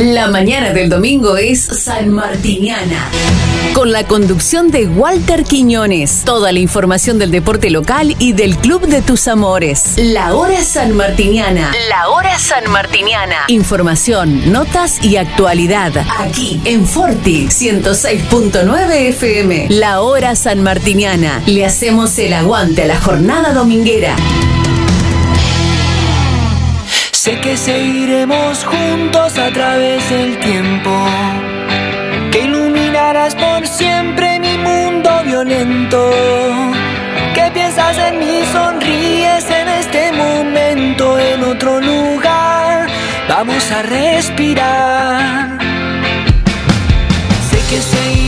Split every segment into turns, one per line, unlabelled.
La mañana del domingo es San Martiniana. Con la conducción de Walter Quiñones. Toda la información del deporte local y del club de tus amores. La hora San Martiniana. La hora San Martiniana. Información, notas y actualidad. Aquí en Forti 106.9 FM. La hora San Martiniana. Le hacemos el aguante a la jornada dominguera.
Sé que seguiremos juntos a través del tiempo, que iluminarás por siempre mi mundo violento, que piensas en mí, sonríes en este momento, en otro lugar, vamos a respirar. Sé que seguiremos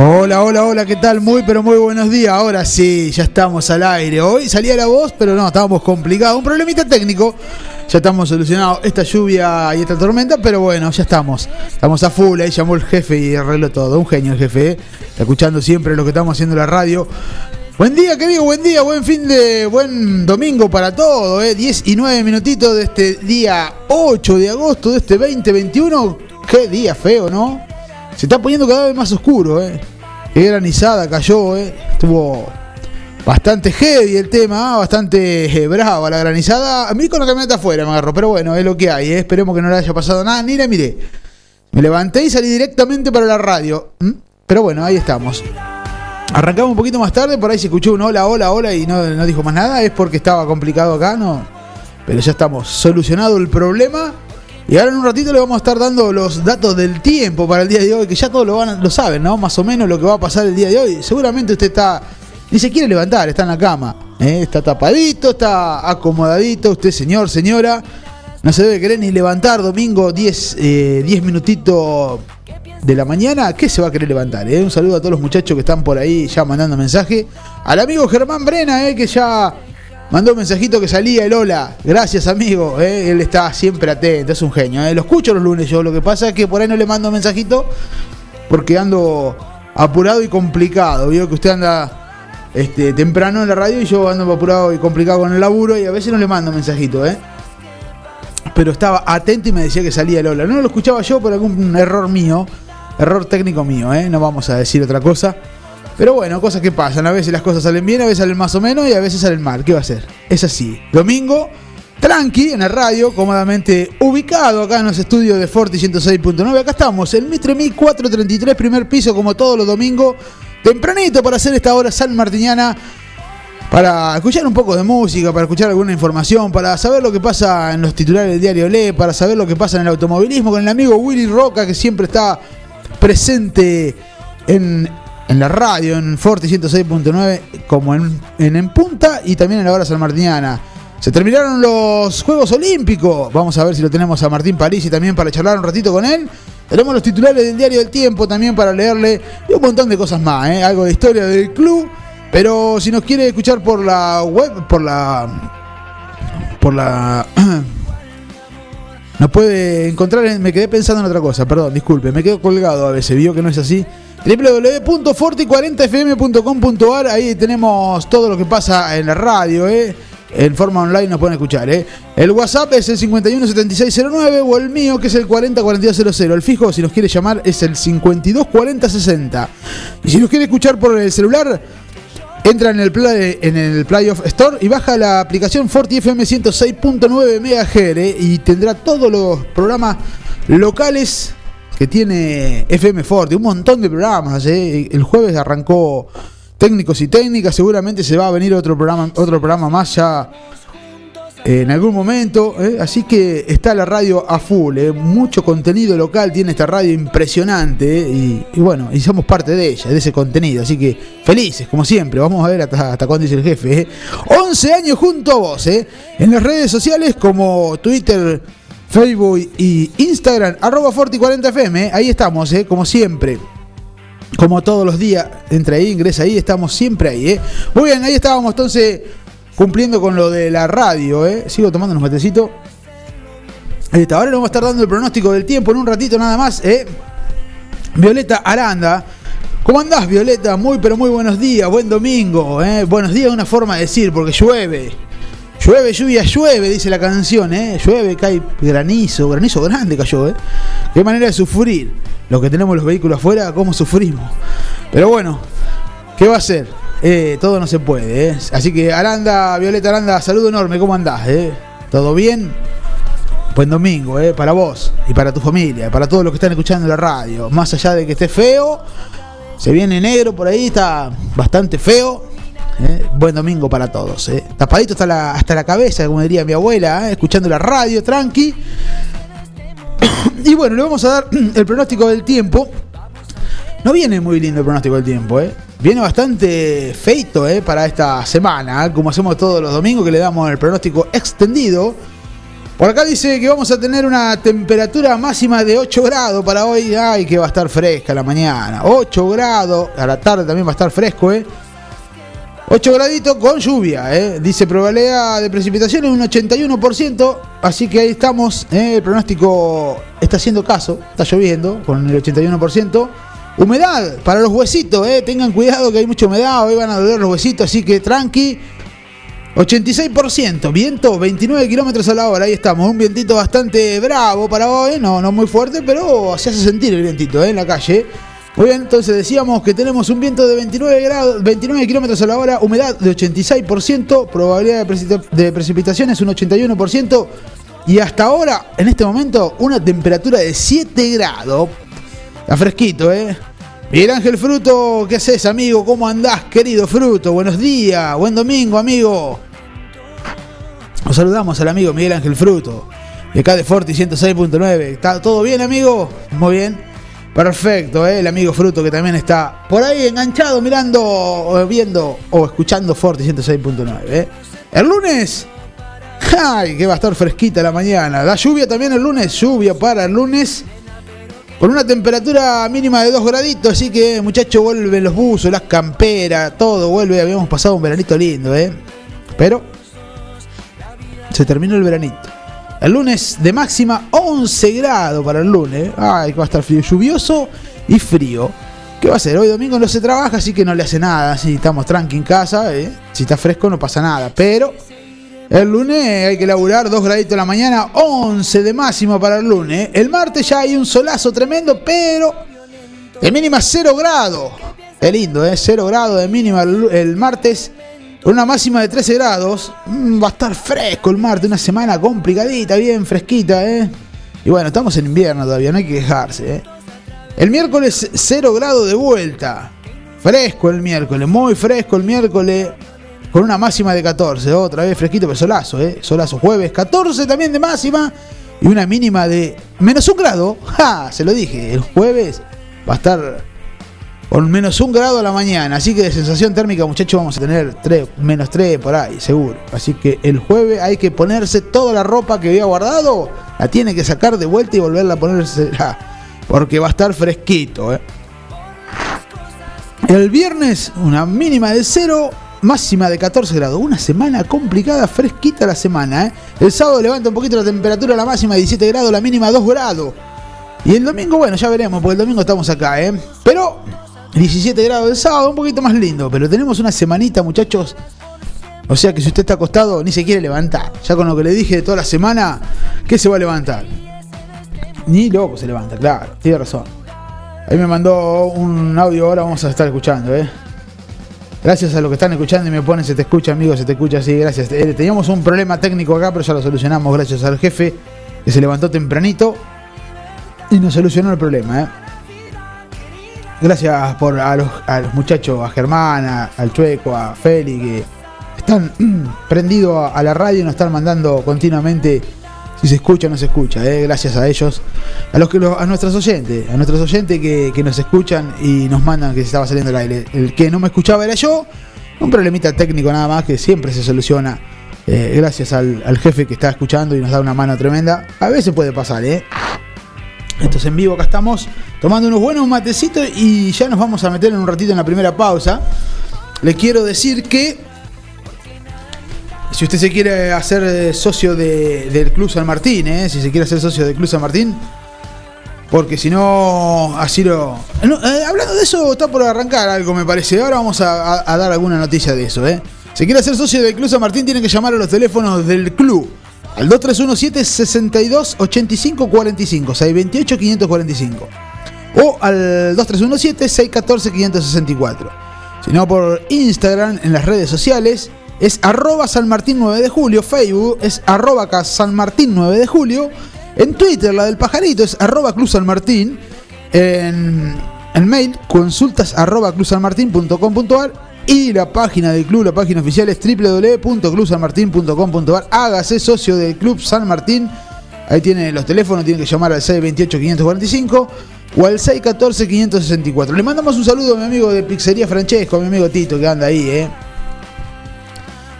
Hola, hola, hola, ¿qué tal? Muy, pero muy buenos días. Ahora sí, ya estamos al aire. Hoy salía la voz, pero no, estábamos complicados. Un problemita técnico. Ya estamos solucionados esta lluvia y esta tormenta, pero bueno, ya estamos. Estamos a full. Ahí llamó el jefe y arregló todo. Un genio el jefe, ¿eh? Está escuchando siempre lo que estamos haciendo en la radio. Buen día, querido, buen día, buen fin de, buen domingo para todo, ¿eh? 10 y 9 minutitos de este día 8 de agosto de este 2021. Qué día feo, ¿no? Se está poniendo cada vez más oscuro, ¿eh? Granizada cayó, ¿eh? Estuvo bastante heavy el tema, ¿ah? bastante eh, brava la granizada. A mí con la camioneta afuera me agarró, pero bueno, es lo que hay, ¿eh? Esperemos que no le haya pasado nada, ni la miré. Me levanté y salí directamente para la radio. Pero bueno, ahí estamos. Arrancamos un poquito más tarde, por ahí se escuchó un hola, hola, hola y no, no dijo más nada. Es porque estaba complicado acá, ¿no? Pero ya estamos solucionado el problema. Y ahora en un ratito le vamos a estar dando los datos del tiempo para el día de hoy, que ya todos lo, van, lo saben, ¿no? Más o menos lo que va a pasar el día de hoy. Seguramente usted está, ni se quiere levantar, está en la cama, ¿eh? está tapadito, está acomodadito, usted señor, señora, no se debe querer ni levantar domingo 10, eh, 10 minutitos de la mañana, ¿qué se va a querer levantar? eh? Un saludo a todos los muchachos que están por ahí ya mandando mensaje. Al amigo Germán Brena, que ya mandó un mensajito que salía el hola. Gracias, amigo. eh, Él está siempre atento, es un genio. eh. Lo escucho los lunes yo. Lo que pasa es que por ahí no le mando mensajito porque ando apurado y complicado. Veo que usted anda este, temprano en la radio y yo ando apurado y complicado con el laburo y a veces no le mando mensajito, ¿eh? Pero estaba atento y me decía que salía el hola. No lo escuchaba yo por algún error mío, error técnico mío, ¿eh? No vamos a decir otra cosa. Pero bueno, cosas que pasan. A veces las cosas salen bien, a veces salen más o menos y a veces salen mal. ¿Qué va a ser? Es así. Domingo, tranqui, en la radio, cómodamente ubicado acá en los estudios de Forti 106.9. Acá estamos, el Mitre 1433, primer piso, como todos los domingos. Tempranito para hacer esta hora San Martiniana para escuchar un poco de música, para escuchar alguna información, para saber lo que pasa en los titulares del diario Le, para saber lo que pasa en el automovilismo con el amigo Willy Roca, que siempre está presente en, en la radio, en Forti 106.9, como en, en, Punta y también en la hora sanmartiniana. Se terminaron los Juegos Olímpicos. Vamos a ver si lo tenemos a Martín París y también para charlar un ratito con él. Tenemos los titulares del diario del Tiempo también para leerle y un montón de cosas más, ¿eh? algo de historia del club. Pero si nos quiere escuchar por la web, por la. Por la. Nos puede encontrar. En, me quedé pensando en otra cosa, perdón, disculpe, me quedo colgado a veces, vio que no es así. www.forti40fm.com.ar Ahí tenemos todo lo que pasa en la radio, ¿eh? En forma online nos pueden escuchar, ¿eh? El WhatsApp es el 517609 o el mío que es el 404200. El fijo, si nos quiere llamar, es el 524060. Y si nos quiere escuchar por el celular, entra en el Play, en el Play of Store y baja la aplicación Forti FM 106.9 MHz ¿eh? y tendrá todos los programas locales que tiene FM Forti, un montón de programas. ¿eh? El jueves arrancó técnicos y técnicas, seguramente se va a venir otro programa, otro programa más ya en algún momento. ¿eh? Así que está la radio a full. ¿eh? Mucho contenido local tiene esta radio impresionante. ¿eh? Y, bueno, y somos parte de ella, de ese contenido. Así que felices, como siempre. Vamos a ver hasta, hasta cuándo dice el jefe. 11 años junto a vos. En las redes sociales como Twitter, Facebook y Instagram, arroba Forti40FM. Ahí estamos, como siempre como todos los días, entre ahí, ingresa ahí, estamos siempre ahí, Muy bien, ahí estábamos entonces cumpliendo con lo de la radio, ¿eh? Sigo tomando unos matecitos. Ahí está, ahora le vamos a estar dando el pronóstico del tiempo en un ratito nada más, ¿eh? Violeta Aranda. ¿Cómo andás, Violeta? Muy, pero muy buenos días, buen domingo, ¿eh? Buenos días una forma de decir, porque llueve. Llueve, lluvia, llueve, dice la canción, ¿eh? Llueve, cae granizo, granizo grande cayó, ¿eh? Qué manera de sufrir. Los que tenemos los vehículos afuera, cómo sufrimos. Pero bueno, ¿qué va a ser? Eh, todo no se puede, ¿eh? Así que Aranda, Violeta Aranda, saludo enorme, ¿cómo andás? Eh? ¿Todo bien? Buen domingo, ¿eh? Para vos y para tu familia, para todos los que están escuchando la radio. Más allá de que esté feo, se viene negro por ahí, está bastante feo. ¿Eh? Buen domingo para todos. ¿eh? Tapadito hasta la, hasta la cabeza, como diría mi abuela, ¿eh? escuchando la radio, tranqui. y bueno, le vamos a dar el pronóstico del tiempo. No viene muy lindo el pronóstico del tiempo, ¿eh? Viene bastante feito para esta semana, como hacemos todos los domingos que le damos el pronóstico extendido. Por acá dice que vamos a tener una temperatura máxima de 8 grados para hoy. Ay, que va a estar fresca la mañana. 8 grados. A la tarde también va a estar fresco. 8 graditos con lluvia, ¿eh? Dice probabilidad de precipitación en un 81%. Así que ahí estamos. ¿eh? El pronóstico está haciendo caso. Está lloviendo con el 81%. Humedad para los huesitos, eh. tengan cuidado que hay mucha humedad, hoy van a doler los huesitos, así que tranqui. 86%, viento 29 kilómetros a la hora, ahí estamos, un vientito bastante bravo para hoy, no, no muy fuerte, pero se hace sentir el vientito en la calle. Muy bien, entonces decíamos que tenemos un viento de 29 grados, 29 kilómetros a la hora, humedad de 86%, probabilidad de, de precipitaciones un 81%, y hasta ahora, en este momento, una temperatura de 7 grados. Está fresquito, ¿eh? Miguel Ángel Fruto, ¿qué haces, amigo? ¿Cómo andás, querido Fruto? Buenos días, buen domingo, amigo. Nos saludamos al amigo Miguel Ángel Fruto, de acá de Forti 106.9. ¿Está todo bien, amigo? Muy bien. Perfecto, ¿eh? el amigo Fruto que también está por ahí enganchado, mirando, viendo o escuchando Forti 106.9. ¿eh? El lunes, ¡ay! Que va a estar fresquita la mañana. La lluvia también el lunes, lluvia para el lunes. Con una temperatura mínima de 2 graditos, así que muchachos vuelven los buzos, las camperas, todo vuelve. Habíamos pasado un veranito lindo, ¿eh? Pero se terminó el veranito. El lunes de máxima 11 grados para el lunes. Ay, que va a estar frío, lluvioso y frío. ¿Qué va a ser? Hoy domingo no se trabaja, así que no le hace nada. Si estamos tranqui en casa, ¿eh? si está fresco no pasa nada. Pero el lunes hay que laburar 2 graditos de la mañana, 11 de máximo para el lunes. El martes ya hay un solazo tremendo, pero de mínima 0 grados. Es lindo, ¿eh? 0 grados de mínima el, martes. Con una máxima de 13 grados. Mm, va a estar fresco el martes, una semana complicadita, bien fresquita, ¿eh? Y bueno, estamos en invierno todavía, no hay que quejarse, ¿eh? El miércoles 0 grados de vuelta. Fresco el miércoles, muy fresco el miércoles con una máxima de 14. Otra vez fresquito, pero solazo, ¿eh? Solazo jueves, 14 también de máxima y una mínima de menos un grado. ¡Ja! Se lo dije, el jueves va a estar con menos un grado a la mañana. Así que de sensación térmica, muchachos, vamos a tener 3, menos 3 por ahí, seguro. Así que el jueves hay que ponerse toda la ropa que había guardado, la tiene que sacar de vuelta y volverla a ponerse. Porque va a estar fresquito, ¿eh? El viernes, una mínima de 0 máxima de 14 grados. Una semana complicada, fresquita la semana. ¿eh? El sábado levanta un poquito la temperatura, la máxima de 17 grados, la mínima 2 grados. Y el domingo, bueno, ya veremos, porque el domingo estamos acá, ¿eh? Pero 17 grados el sábado, un poquito más lindo. Pero tenemos una semanita, muchachos. O sea que si usted está acostado, ni se quiere levantar. Ya con lo que le dije de toda la semana, ¿qué se va a levantar? Ni loco se levanta, claro, tiene razón. Ahí me mandó un audio, ahora vamos a estar escuchando, ¿eh? Gracias a los que están escuchando y me ponen, se te escucha, amigo, se te escucha, sí, gracias. Eh, teníamos un problema técnico acá, pero ya lo solucionamos gracias al jefe que se levantó tempranito y nos solucionó el problema. ¿eh? Gracias por a los, muchachos, a Germán, al Chueco, a Feli, que están prendidos a, la radio y nos están mandando continuamente si se escucha o no se escucha, eh, gracias a ellos, a los que a nuestros oyentes, a nuestros oyentes que, nos escuchan y nos mandan que se estaba saliendo el aire. El que no me escuchaba era yo, un problemita técnico nada más que siempre se soluciona. Eh, gracias al, jefe que está escuchando y nos da una mano tremenda. A veces puede pasar, ¿eh? Esto es en vivo, acá estamos tomando unos buenos matecitos y ya nos vamos a meter en un ratito en la primera pausa. Le quiero decir que si usted se quiere hacer eh, socio del Club San Martín, ¿eh? si se quiere hacer socio del Club San Martín, porque si no, así lo. Eh, hablando de eso, está por arrancar algo, me parece. Ahora vamos a, dar alguna noticia de eso. ¿eh? Si quiere hacer socio del Club San Martín, tiene que llamar a los teléfonos del club. Al 2317 62 85 45 628 545 o al 2317 614 564 si no por Instagram en las redes sociales es arroba San Martín 9 de julio, Facebook es arroba San Martín 9 de julio, en Twitter la del pajarito es arroba Club San Martín, en, el mail consultas arroba clubsanmartin.com.ar y la página del club, la página oficial es www.clubsanmartin.com.ar. Hágase socio del Club San Martín. Ahí tiene los teléfonos, tiene que llamar al 628-545 o al 614-564. Le mandamos un saludo a mi amigo de Pizzería Francesco, a mi amigo Tito que anda ahí, eh.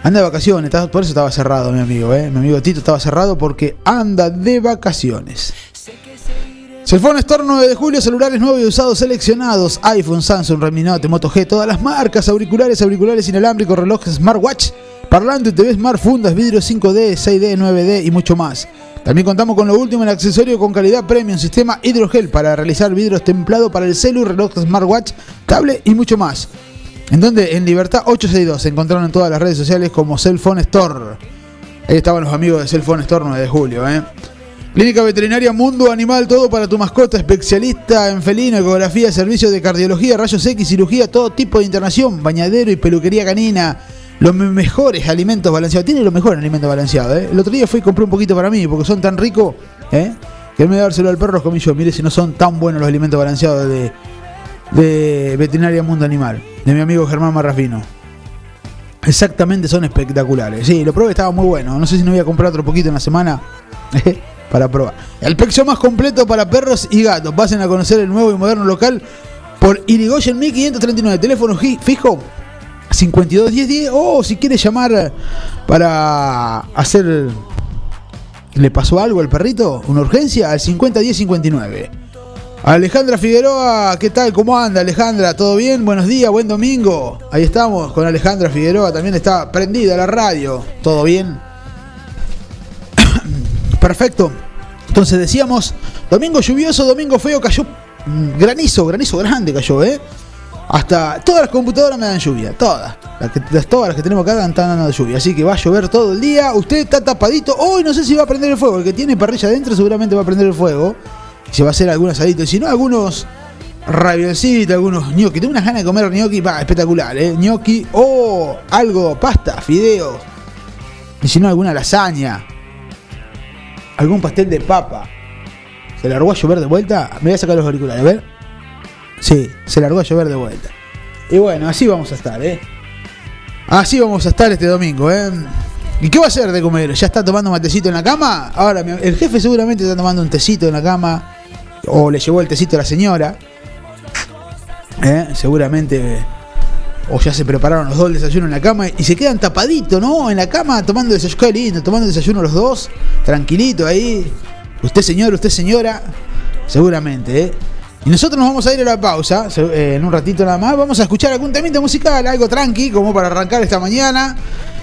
Anda de vacaciones, por eso estaba cerrado mi amigo, ¿eh? Mi amigo Tito estaba cerrado porque anda de vacaciones. Cellphone Store 9 de julio, celulares nuevos y usados seleccionados, iPhone, Samsung, Redmi Note, Moto G, todas las marcas, auriculares, auriculares inalámbricos, relojes, smartwatch, parlante, TV Smart, fundas, vidrios 5D, 6D, 9D y mucho más. También contamos con lo último en accesorio con calidad premium, sistema hidrogel para realizar vidrios templados para el celu, reloj, smartwatch, cable y mucho más. En donde en Libertad 862 se encontraron en todas las redes sociales como Cellphone Store. Ahí estaban los amigos de Cellphone Store 9 de julio. ¿eh? Clínica Veterinaria Mundo Animal, todo para tu mascota, especialista en felino, ecografía, servicio de cardiología, rayos X, cirugía, todo tipo de internación, bañadero y peluquería canina. Los mejores alimentos balanceados. Tiene los mejores alimentos balanceados. ¿eh? El otro día fui y compré un poquito para mí porque son tan ricos. ¿eh? Que me dárselo al perro los comí yo. Mire si no son tan buenos los alimentos balanceados de, de Veterinaria Mundo Animal, de mi amigo Germán Marrafino. Exactamente, son espectaculares. Sí, lo probé, estaba muy bueno. No sé si no voy a comprar otro poquito en la semana para probar. El pexo más completo para perros y gatos. Pasen a conocer el nuevo y moderno local por Irigoyen 1539. Teléfono fijo 521010. O si quiere llamar para hacer. ¿Le pasó algo al perrito? ¿Una urgencia? Al 501059. Alejandra Figueroa, ¿qué tal? ¿Cómo anda Alejandra? ¿Todo bien? Buenos días, buen domingo. Ahí estamos con Alejandra Figueroa, también está prendida la radio. ¿Todo bien? Perfecto. Entonces decíamos, domingo lluvioso, domingo feo, cayó granizo, granizo grande cayó, ¿eh? Hasta todas las computadoras me dan lluvia, todas. Las, todas las que tenemos acá están dando lluvia. Así que va a llover todo el día. Usted está tapadito. Hoy no sé si va a prender el fuego. El que tiene parrilla adentro seguramente va a prender el fuego se va a hacer algún asadito. Si no, algunos ravioncitos, algunos gnocchi. Tengo unas ganas de comer gnocchi, va, espectacular, ¿eh? Gnocchi o algo, pasta, fideos. Y si no, alguna lasaña. Algún pastel de papa. ¿Se largó a llover de vuelta? Me voy a sacar los auriculares, a ver. Sí, se largó a llover de vuelta. Y bueno, así vamos a estar, ¿eh? Así vamos a estar este domingo, ¿eh? ¿Y qué va a hacer de comer? ¿Ya está tomando matecito en la cama? Ahora, el jefe seguramente está tomando un tecito en la cama o le llevó el tecito a la señora. ¿Eh? Seguramente. O ya se prepararon los dos el desayuno en la cama y se quedan tapaditos, ¿no? En la cama tomando desayuno. Qué lindo, tomando desayuno los dos. Tranquilito ahí. Usted señor, usted señora. Seguramente, ¿eh? Y nosotros nos vamos a ir a la pausa, eh, en un ratito nada más. Vamos a escuchar algún temita musical, algo tranqui, como para arrancar esta mañana.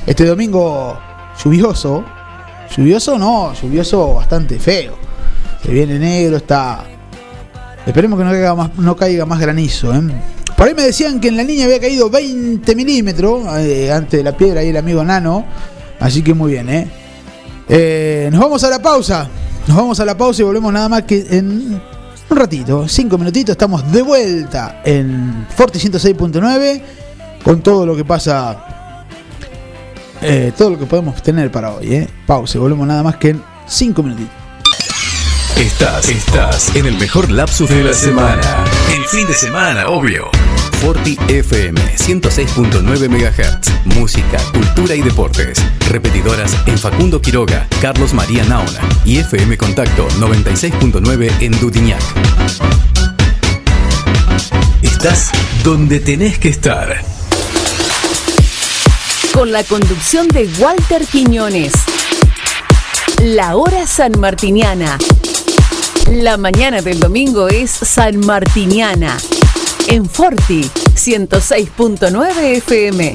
Este domingo lluvioso. Lluvioso no, lluvioso bastante feo. Se viene negro, está. Esperemos que no caiga más, granizo. ¿eh? Por ahí me decían que en la niña había caído 20 milímetros eh, antes de la piedra ahí el amigo Nano. Así que muy bien, ¿eh? ¿eh? Nos vamos a la pausa. Nos vamos a la pausa y volvemos nada más que en un ratito, cinco minutitos. Estamos de vuelta en Forti 106.9 con todo lo que pasa. Todo lo que podemos tener para hoy. Pausa y volvemos nada más que en cinco minutitos.
Estás, estás en el mejor lapsus de la semana. El fin de semana, obvio. Forti FM 106.9 MHz. Música, cultura y deportes. Repetidoras en Facundo Quiroga, Carlos María Naona y FM Contacto 96.9 en Dudiñac. Estás donde tenés que estar.
Con la conducción de Walter Quiñones. La hora sanmartiniana. La mañana del domingo es sanmartiniana. En Forti 106.9 FM.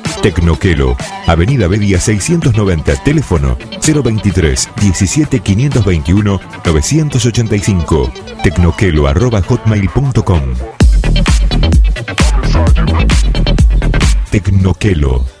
Tecnoquelo, Avenida Bedia 690, teléfono 023 17 521 985. Tecnoquelo arroba hotmail.com. Tecnoquelo.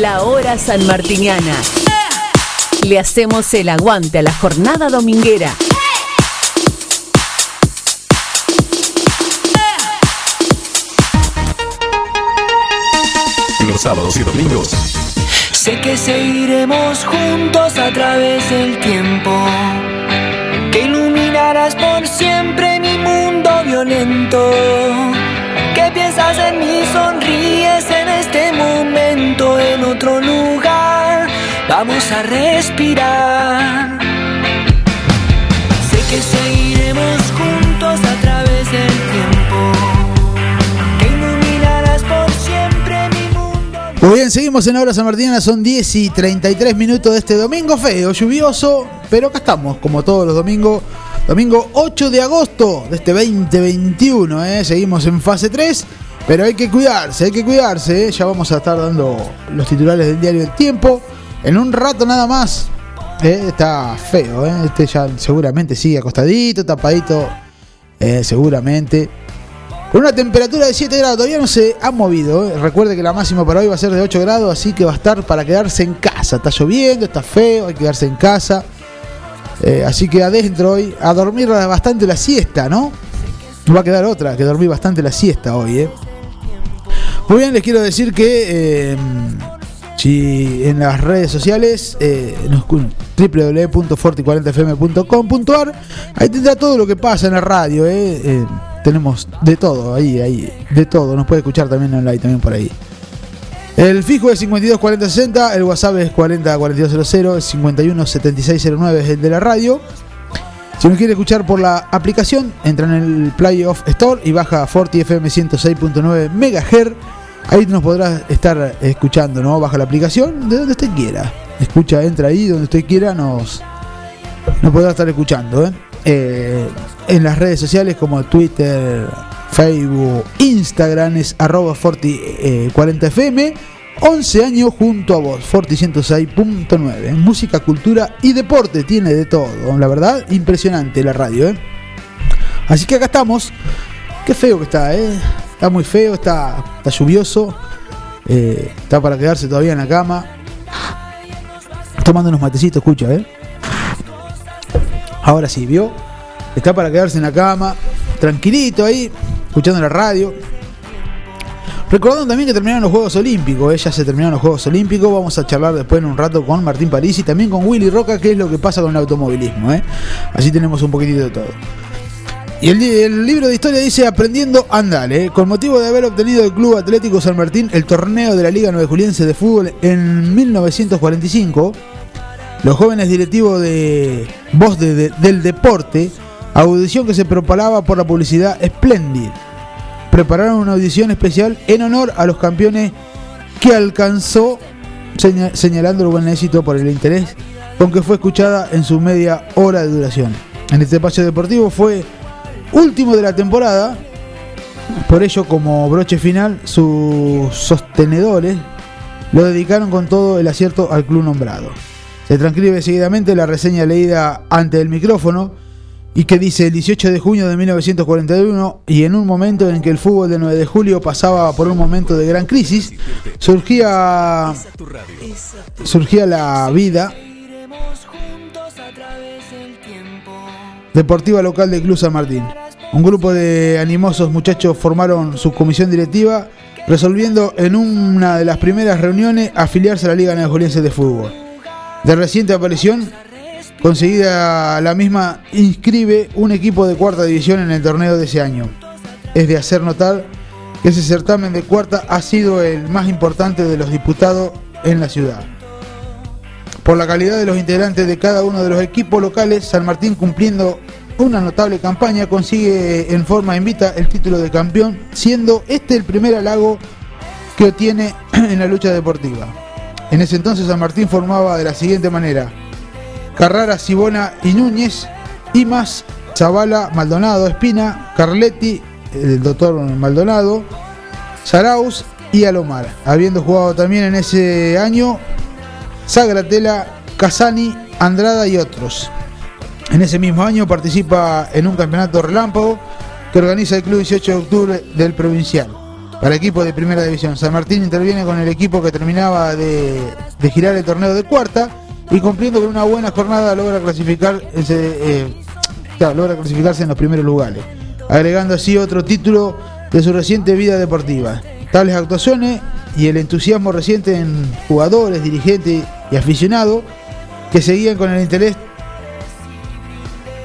La
hora sanmartiniana. Le hacemos el aguante a la jornada dominguera.
Los sábados y domingos.
Sé que seguiremos juntos a través del tiempo. Que iluminarás por siempre mi mundo violento otro lugar. Vamos a respirar. Sé que seguiremos juntos a través del tiempo. Iluminarás por siempre mi mundo.
Muy bien, seguimos en Hora San Martina, son 10 y 33 minutos de este domingo feo, lluvioso, pero acá estamos, como todos los domingos. Domingo 8 de agosto de este 2021, ¿eh? seguimos en fase 3, pero hay que cuidarse, hay que cuidarse, ya vamos a estar dando los titulares del diario El Tiempo. En un rato nada más, ¿eh? está feo, ¿eh? este ya seguramente sigue acostadito, tapadito, ¿eh? seguramente. Con una temperatura de 7 grados, todavía no se ha movido. ¿eh? Recuerde que la máxima para hoy va a ser de 8 grados, así que va a estar para quedarse en casa. Está lloviendo, está feo, hay que quedarse en casa. Así que adentro hoy, a dormir bastante la siesta, ¿no? Va a quedar otra, que dormir bastante la siesta hoy, ¿eh? Muy bien, les quiero decir que eh, si en las redes sociales, eh, nos- www.forti40fm.com.ar, ahí tendrá todo lo que pasa en la radio, ¿eh? Eh, tenemos de todo, ahí, ahí, de todo. Nos puede escuchar también online, también por ahí. El fijo es 52 40 60, el WhatsApp es 40 4200, el 51 7609 es el de la radio. Si nos quiere escuchar por la aplicación, entra en el Play of Store y baja Forti FM 106.9 MHz. Ahí nos podrá estar escuchando, ¿no? Baja la aplicación de donde usted quiera. Escucha, entra ahí donde usted quiera, nos, nos podrá estar escuchando, ¿eh? Eh, en las redes sociales como Twitter, Facebook, Instagram es arroba Forti eh, 40FM. 11 años junto a vos, Forti 106.9. Música, cultura y deporte tiene de todo. La verdad, impresionante la radio, ¿eh? Así que acá estamos. Qué feo que está, ¿eh? Está muy feo, está, está lluvioso. eh, está para quedarse todavía en la cama. Tomando unos matecitos, escucha, ¿eh? Ahora sí, ¿vio? Está para quedarse en la cama, tranquilito ahí, escuchando la radio. Recordando también que terminaron los Juegos Olímpicos, ¿eh? ya se terminaron los Juegos Olímpicos. Vamos a charlar después en un rato con Martín París y también con Willy Roca, qué es lo que pasa con el automovilismo. ¿eh? Así tenemos un poquitito de todo. Y el, li- el libro de historia dice Aprendiendo Andale, ¿eh? con motivo de haber obtenido el Club Atlético San Martín el torneo de la Liga Nueve Juliense de Fútbol en 1945. Los jóvenes directivos de Voz de- de- del Deporte, audición que se propalaba por la publicidad Splendid, prepararon una audición especial en honor a los campeones que alcanzó, seña- señalando el buen éxito por el interés con que fue escuchada en su media hora de duración. En este espacio deportivo fue último de la temporada, por ello como broche final sus sostenedores lo dedicaron con todo el acierto al club nombrado. Se transcribe seguidamente la reseña leída ante el micrófono y que dice el 18 de junio de 1941 y en un momento en que el fútbol del 9 de julio pasaba por un momento de gran crisis, surgía surgía la vida deportiva local del Club San Martín. Un grupo de animosos muchachos formaron su comisión directiva, resolviendo en una de las primeras reuniones afiliarse a la Liga Neojuliense de Fútbol. De reciente aparición, conseguida la misma, inscribe un equipo de cuarta división en el torneo de ese año. Es de hacer notar que ese certamen de cuarta ha sido el más importante de los disputados en la ciudad. Por la calidad de los integrantes de cada uno de los equipos locales, San Martín cumpliendo una notable campaña consigue en forma invita el título de campeón, siendo este el primer halago que obtiene en la lucha deportiva. En ese entonces San Martín formaba de la siguiente manera: Carrara, Sibona y Núñez, y más Zavala, Maldonado, Espina, Carletti, el doctor Maldonado, Saraus y Alomar, habiendo jugado también en ese año Sagratela, Casani, Andrada y otros. En ese mismo año participa en un campeonato relámpago que organiza el Club 18 de Octubre del Provincial. Para equipos de primera división, San Martín interviene con el equipo que terminaba de, girar el torneo de cuarta y cumpliendo con una buena jornada logra clasificar eh, logra clasificarse en los primeros lugares, agregando así otro título de su reciente vida deportiva. Tales actuaciones y el entusiasmo reciente en jugadores, dirigentes y aficionados que seguían con el interés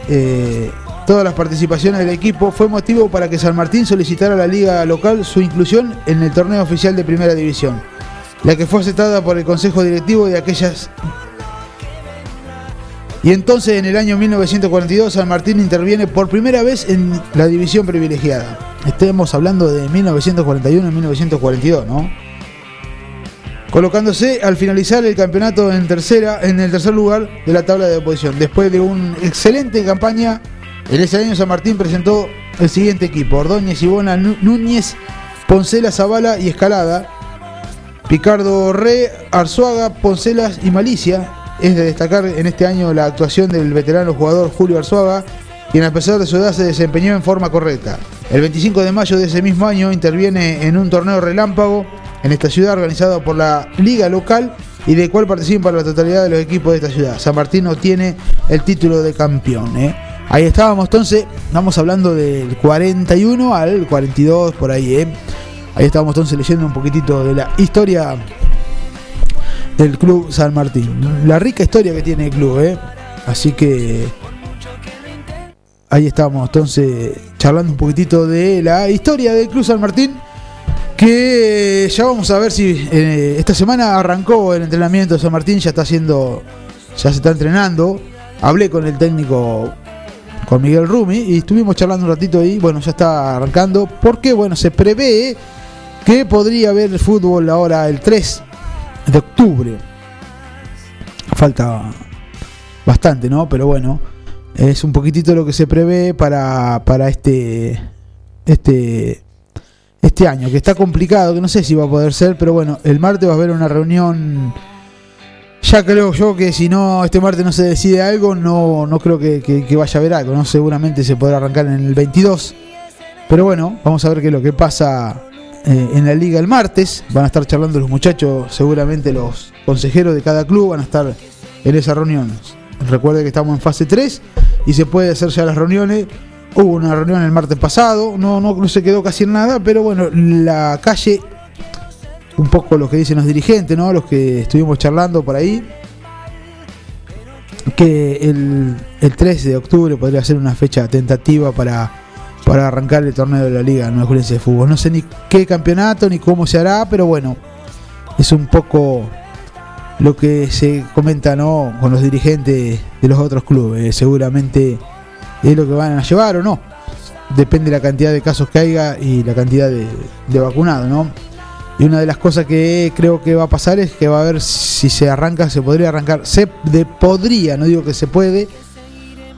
eh, todas las participaciones del equipo fue motivo para que San Martín solicitara a la liga local su inclusión en el torneo oficial de primera división, la que fue aceptada por el consejo directivo de aquellas y entonces en el año 1942 San Martín interviene por primera vez en la división privilegiada. Estemos hablando de 1941 y 1942, ¿no? Colocándose al finalizar el campeonato en tercera, en el tercer lugar de la tabla de oposición. Después de una excelente campaña, en ese año San Martín presentó el siguiente equipo: Ordóñez, Ibona, Núñez, Poncela, Zavala y Escalada. Picardo Re, Arzuaga, Poncelas y Malicia, es de destacar en este año la actuación del veterano jugador Julio Arzuaga, quien a pesar de su edad se desempeñó en forma correcta. El 25 de mayo de ese mismo año interviene en un torneo relámpago en esta ciudad organizado por la liga local y de cual participan la totalidad de los equipos de esta ciudad. San Martín obtiene el título de campeón. ¿eh? Ahí estábamos entonces, estamos hablando del 41 al 42 por ahí. ¿eh? Ahí estábamos entonces leyendo un poquitito de la historia del Club San Martín. La rica historia que tiene el club, ¿eh? Así que ahí estamos entonces charlando un poquitito de la historia del Club San Martín. Que ya vamos a ver si eh, esta semana arrancó el entrenamiento de San Martín, ya está haciendo, ya se está entrenando. Hablé con el técnico, con Miguel Rumi, y estuvimos charlando un ratito ahí. Bueno, ya está arrancando, porque bueno, se prevé que podría haber fútbol ahora el 3 de octubre. Falta bastante, ¿no? Pero bueno, es un poquitito lo que se prevé para, para este, este, este año, que está complicado, que no sé si va a poder ser, pero bueno, el martes va a haber una reunión. Ya creo yo que si no este martes no se decide algo, no, no creo que, vaya a haber algo, ¿no? Seguramente se podrá arrancar en el 22. Pero bueno, vamos a ver qué es lo que pasa eh, en la liga el martes. Van a estar charlando los muchachos, seguramente los consejeros de cada club van a estar en esas reuniones. Recuerde que estamos en fase 3 y se puede hacer ya las reuniones. Hubo una reunión el martes pasado, no, no, no se quedó casi en nada, pero bueno, la calle, un poco lo que dicen los dirigentes, ¿no? los que estuvimos charlando por ahí, que el, el 3 de octubre podría ser una fecha tentativa para para arrancar el torneo de la Liga No de Fútbol. No sé ni qué campeonato ni cómo se hará, pero bueno, es un poco lo que se comenta ¿no? con los dirigentes de los otros clubes. Seguramente es lo que van a llevar o no. Depende de la cantidad de casos que haya y la cantidad de, vacunados, ¿no? Y una de las cosas que creo que va a pasar es que va a ver si se arranca, se podría arrancar, se podría, no digo que se puede,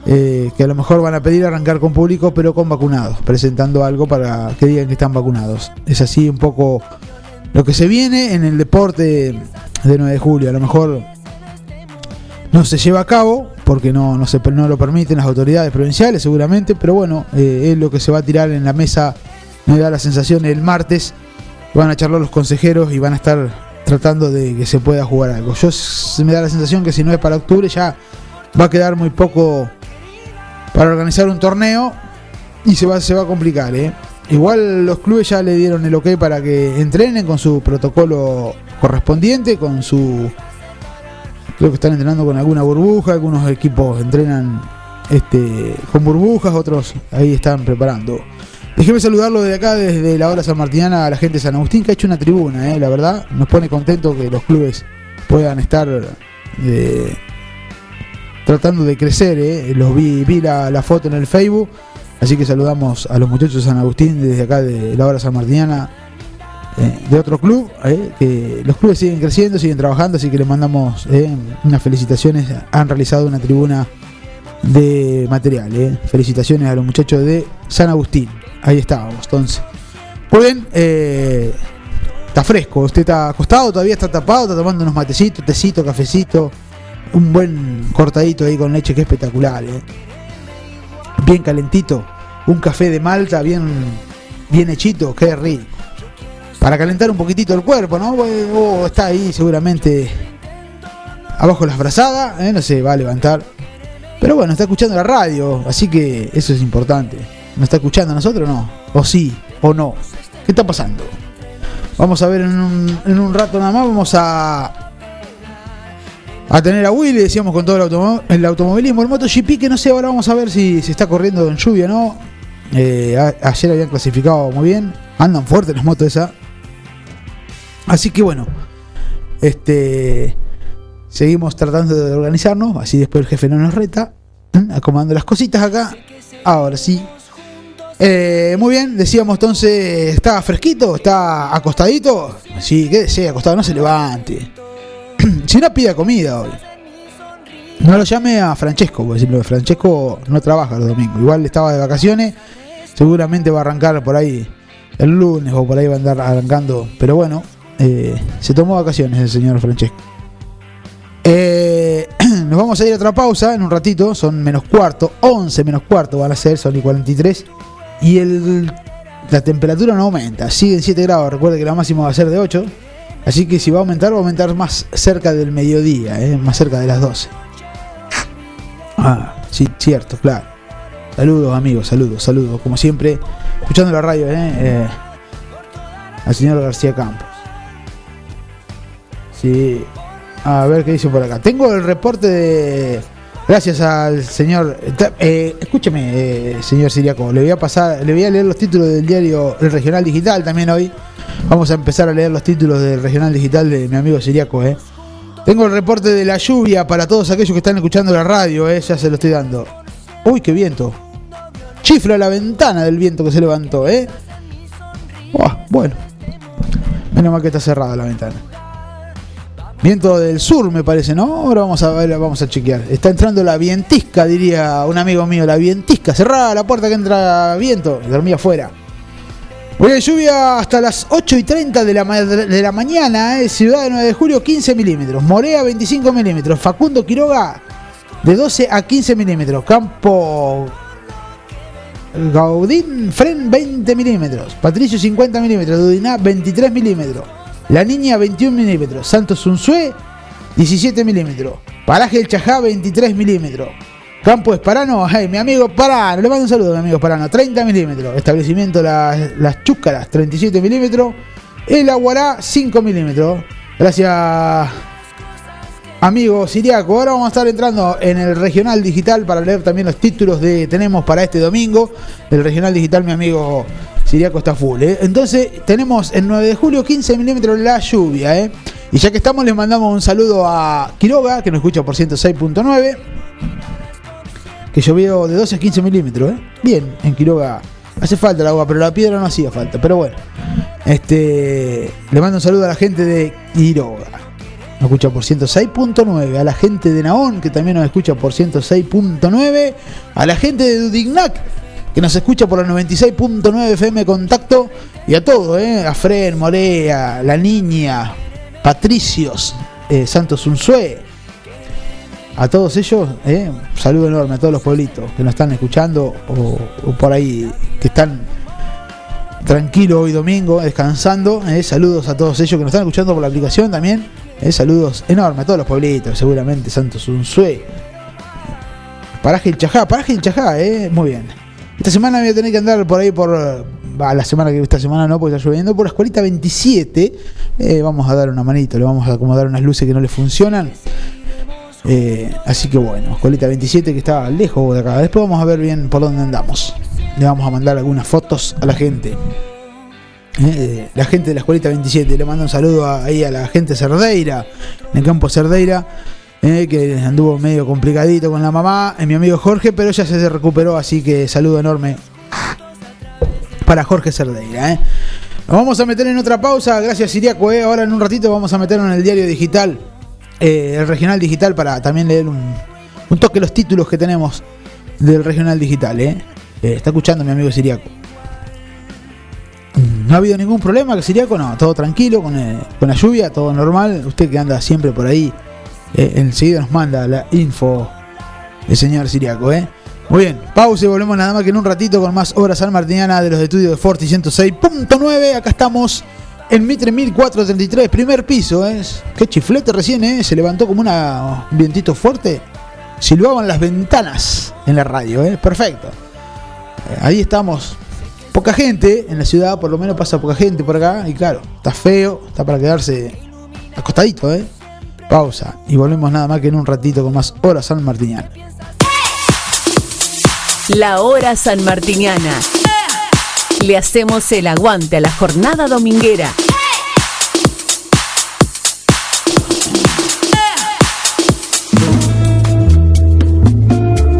eh, que a lo mejor van a pedir arrancar con público, pero con vacunados, presentando algo para que digan que están vacunados. Es así un poco lo que se viene en el deporte de 9 de julio. A lo mejor no se lleva a cabo porque no, no, se, no lo permiten las autoridades provinciales seguramente, pero bueno, eh, es lo que se va a tirar en la mesa, me da la sensación el martes, van a charlar los consejeros y van a estar tratando de que se pueda jugar algo. Yo me da la sensación que si no es para octubre ya va a quedar muy poco para organizar un torneo y se va, se va a complicar. ¿eh? Igual los clubes ya le dieron el ok para que entrenen con su protocolo correspondiente, con su... Creo que están entrenando con alguna burbuja, algunos equipos entrenan este, con burbujas, otros ahí están preparando. Déjeme saludarlo desde acá, desde la hora San Martiniana, a la gente de San Agustín, que ha hecho una tribuna, ¿eh? la verdad. Nos pone contento que los clubes puedan estar eh, tratando de crecer, ¿eh? los vi, vi la, foto en el Facebook, así que saludamos a los muchachos de San Agustín desde acá de la hora San Martiniana, eh, de otro club, ¿eh? que los clubes siguen creciendo, siguen trabajando, así que les mandamos unas felicitaciones, han realizado una tribuna de material, felicitaciones a los muchachos de San Agustín, ahí estábamos, entonces. Pueden, está fresco, usted está acostado, todavía está tapado, está tomando unos matecitos, tecito, cafecito un buen cortadito ahí con leche que es espectacular, ¿eh? bien calentito, un café de malta bien, bien hechito, qué rico. Para calentar un poquitito el cuerpo, ¿no? Oh, está ahí seguramente abajo las frazadas, ¿eh? no se va a levantar. Pero bueno, está escuchando la radio, así que eso es importante. ¿No está escuchando a nosotros no? ¿O sí? ¿O no? ¿Qué está pasando? Vamos a ver en un, en un rato nada más, vamos a a tener a Willy, decíamos con todo el, automo- el automovilismo, el MotoGP, que no sé, ahora vamos a ver si se está corriendo en lluvia o no. Eh, ayer habían clasificado muy bien, andan fuertes las motos esas. Así que bueno, este seguimos tratando de organizarnos, así después el jefe no nos reta, acomodando las cositas acá. Ahora sí. Eh, muy bien, decíamos entonces, está fresquito, está acostadito. Sí, quédese acostado, no se levante. si no pida comida hoy. No lo llame a Francesco, por decirlo. Francesco no trabaja los domingos. Igual estaba de vacaciones. Seguramente va a arrancar por ahí el lunes o por ahí va a andar arrancando. Pero bueno, eh, se tomó vacaciones el señor Francesco. Eh, nos vamos a ir a otra pausa en un ratito. Son menos cuarto, 11 menos cuarto van a ser, son y 43. Y el, la temperatura no aumenta, sigue en 7 grados. Recuerde que la máxima va a ser de 8. Así que si va a aumentar, va a aumentar más cerca del mediodía, ¿eh? más cerca de las 12. Ah, sí, cierto, claro. Saludos amigos, saludos, saludos. Como siempre, escuchando la radio, ¿eh? Al señor García Campos. Sí. A ver qué dice por acá. Tengo el reporte de... Gracias al señor... eh, escúcheme, eh, señor Siriaco. Le voy a pasar, le voy a leer los títulos del diario El Regional Digital también hoy. Vamos a empezar a leer los títulos del Regional Digital de mi amigo Siriaco, eh. Tengo el reporte de la lluvia para todos aquellos que están escuchando la radio, eh. Ya se lo estoy dando. Uy, qué viento. Chifla la ventana del viento que se levantó, eh. Bueno. Menos mal que está cerrada la ventana. Viento del sur, me parece, ¿no? Ahora vamos a ver, vamos a chequear. Está entrando la vientisca, diría un amigo mío, la vientisca. Cerrada la puerta que entra viento. Dormía afuera. Hoy hay lluvia hasta las 8 y 30 de la, de la mañana, eh, Ciudad de 9 de Julio 15 milímetros, Morea 25 milímetros, Facundo Quiroga de 12 a 15 milímetros, Campo Gaudín Fren 20 milímetros, Patricio 50 milímetros, Dudiná 23 milímetros, La Niña 21 milímetros, Santos Unzué 17 milímetros, Paraje El Chajá 23 milímetros, Campo Esparano, hey, mi amigo Esparano, le mando un saludo mi amigo Esparano, 30 milímetros, Establecimiento Las, Las Chúcaras 37 milímetros, El Aguará 5 milímetros, gracias amigo Siriaco. Ahora vamos a estar entrando en el regional digital para leer también los títulos de tenemos para este domingo. El regional digital, mi amigo Siriaco está full. ¿eh? Entonces, tenemos el 9 de julio 15 milímetros la lluvia. ¿eh? Y ya que estamos, les mandamos un saludo a Quiroga, que nos escucha por 106.9. Que llovió de 12 a 15 milímetros. ¿eh? Bien, en Quiroga. Hace falta el agua, pero la piedra no hacía falta. Pero bueno, este le mando un saludo a la gente de Quiroga. Nos escucha por 106.9. A la gente de Naón, que también nos escucha por 106.9. A la gente de Dudignac, que nos escucha por la 96.9 FM Contacto. Y a todo, ¿eh? A Fren, Morea, La Niña, Patricios, eh, Santos Unzué. A todos ellos, ¿eh? un saludo enorme a todos los pueblitos que nos están escuchando o por ahí que están tranquilos hoy domingo, descansando. ¿eh? Saludos a todos ellos que nos están escuchando por la aplicación también. Eh, saludos enormes a todos los pueblitos, seguramente Santos Unzué. Paraje el Chajá, Paraje el Chajá, eh, muy bien. Esta semana voy a tener que andar por ahí por. la semana que esta semana no, porque está lloviendo, por la escuelita 27. Eh, vamos a dar una manito, le vamos a acomodar unas luces que no le funcionan. Así que bueno, escuelita 27 que está lejos de acá. Después vamos a ver bien por dónde andamos. Le vamos a mandar algunas fotos a la gente. Eh, la gente de la escuelita 27. Le mando un saludo ahí a la gente de Cerdeira, en el campo Cerdeira, eh, que anduvo medio complicadito con la mamá, mi amigo Jorge, pero ya se recuperó, así que saludo enorme para Jorge Cerdeira. eh. Nos vamos a meter en otra pausa, gracias Siriaco. eh. Ahora en un ratito vamos a meternos en el diario digital, el regional digital, para también leer un, un toque los títulos que tenemos del regional digital. Eh, está escuchando mi amigo Siriaco. No ha habido ningún problema, Siriaco no, todo tranquilo con, eh, con la lluvia, todo normal. Usted que anda siempre por ahí, eh, enseguida nos manda la info el señor Siriaco, ¿eh? Muy bien, pausa y volvemos nada más que en un ratito con más obras sanmartiniana de los estudios de Forti 106.9. Acá estamos en Mitre 1433, primer piso. Es. Qué chiflete recién, ¿eh? Se levantó como un vientito fuerte. Silbaban las ventanas en la radio, ¿eh? Perfecto. Ahí estamos. Poca gente en la ciudad, por lo menos pasa poca gente por acá. Y claro, está feo, está para quedarse acostadito, ¿eh? Pausa. Y volvemos nada más que en un ratito con más Hora San Martiniana.
La Hora San Martiniana. Le hacemos el aguante a la jornada dominguera.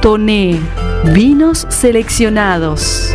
Toné, vinos seleccionados.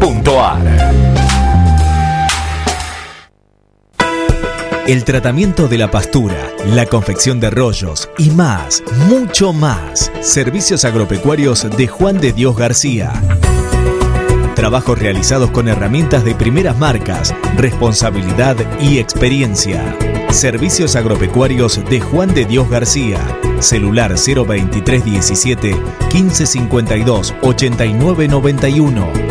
El tratamiento de la pastura, la confección de rollos y más, mucho más. Servicios agropecuarios de Juan de Dios García. Trabajos realizados con herramientas de primeras marcas, responsabilidad y experiencia. Servicios agropecuarios de Juan de Dios García. Celular 02317 1552 8991.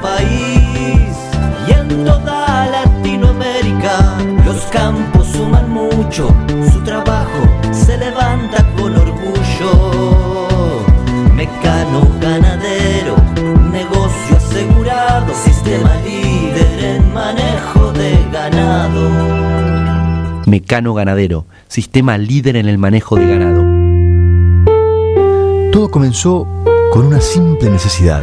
país y en toda Latinoamérica. Los campos suman mucho, su trabajo se levanta con orgullo. Mecano ganadero, negocio asegurado, sistema líder en manejo
Mecano Ganadero, sistema líder en el manejo de ganado.
Todo comenzó con una simple necesidad,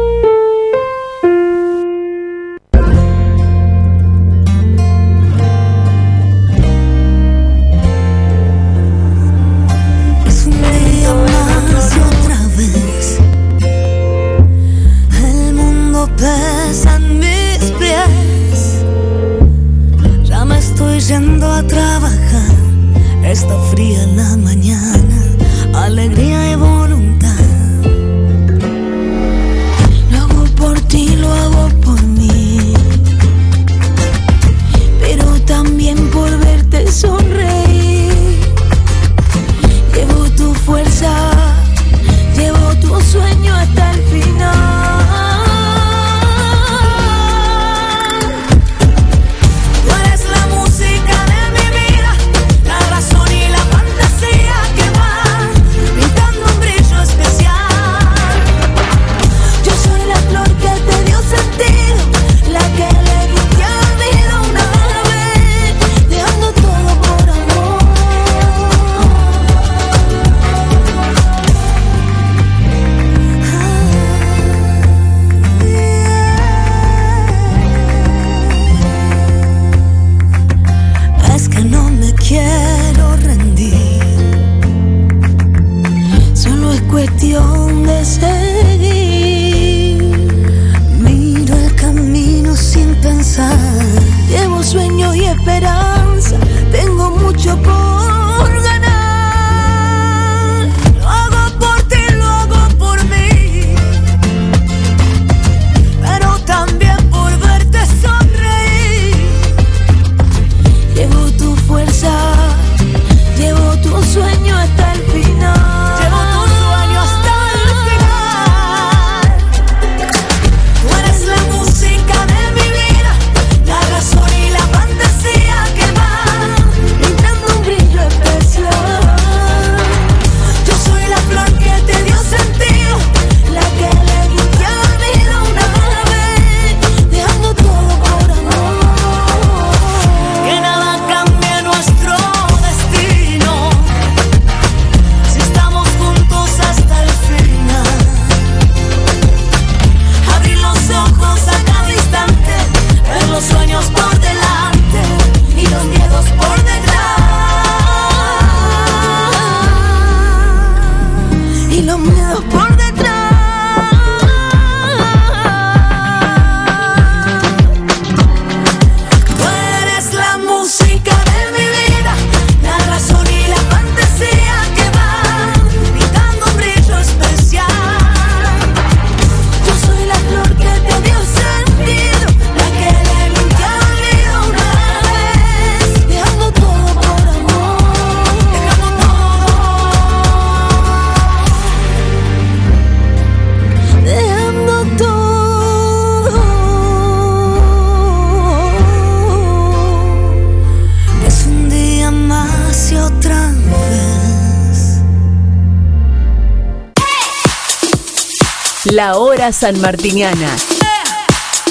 Hora sanmartiniana.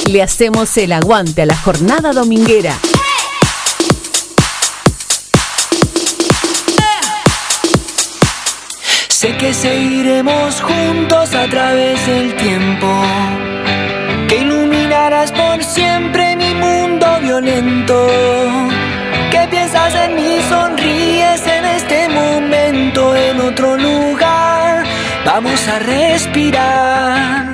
Le hacemos el aguante a la jornada dominguera.
Sé que seguiremos juntos a través del tiempo. Que iluminarás por siempre mi mundo violento. Que piensas en mí, sonríes en este momento, en otro lugar. Vamos a respirar.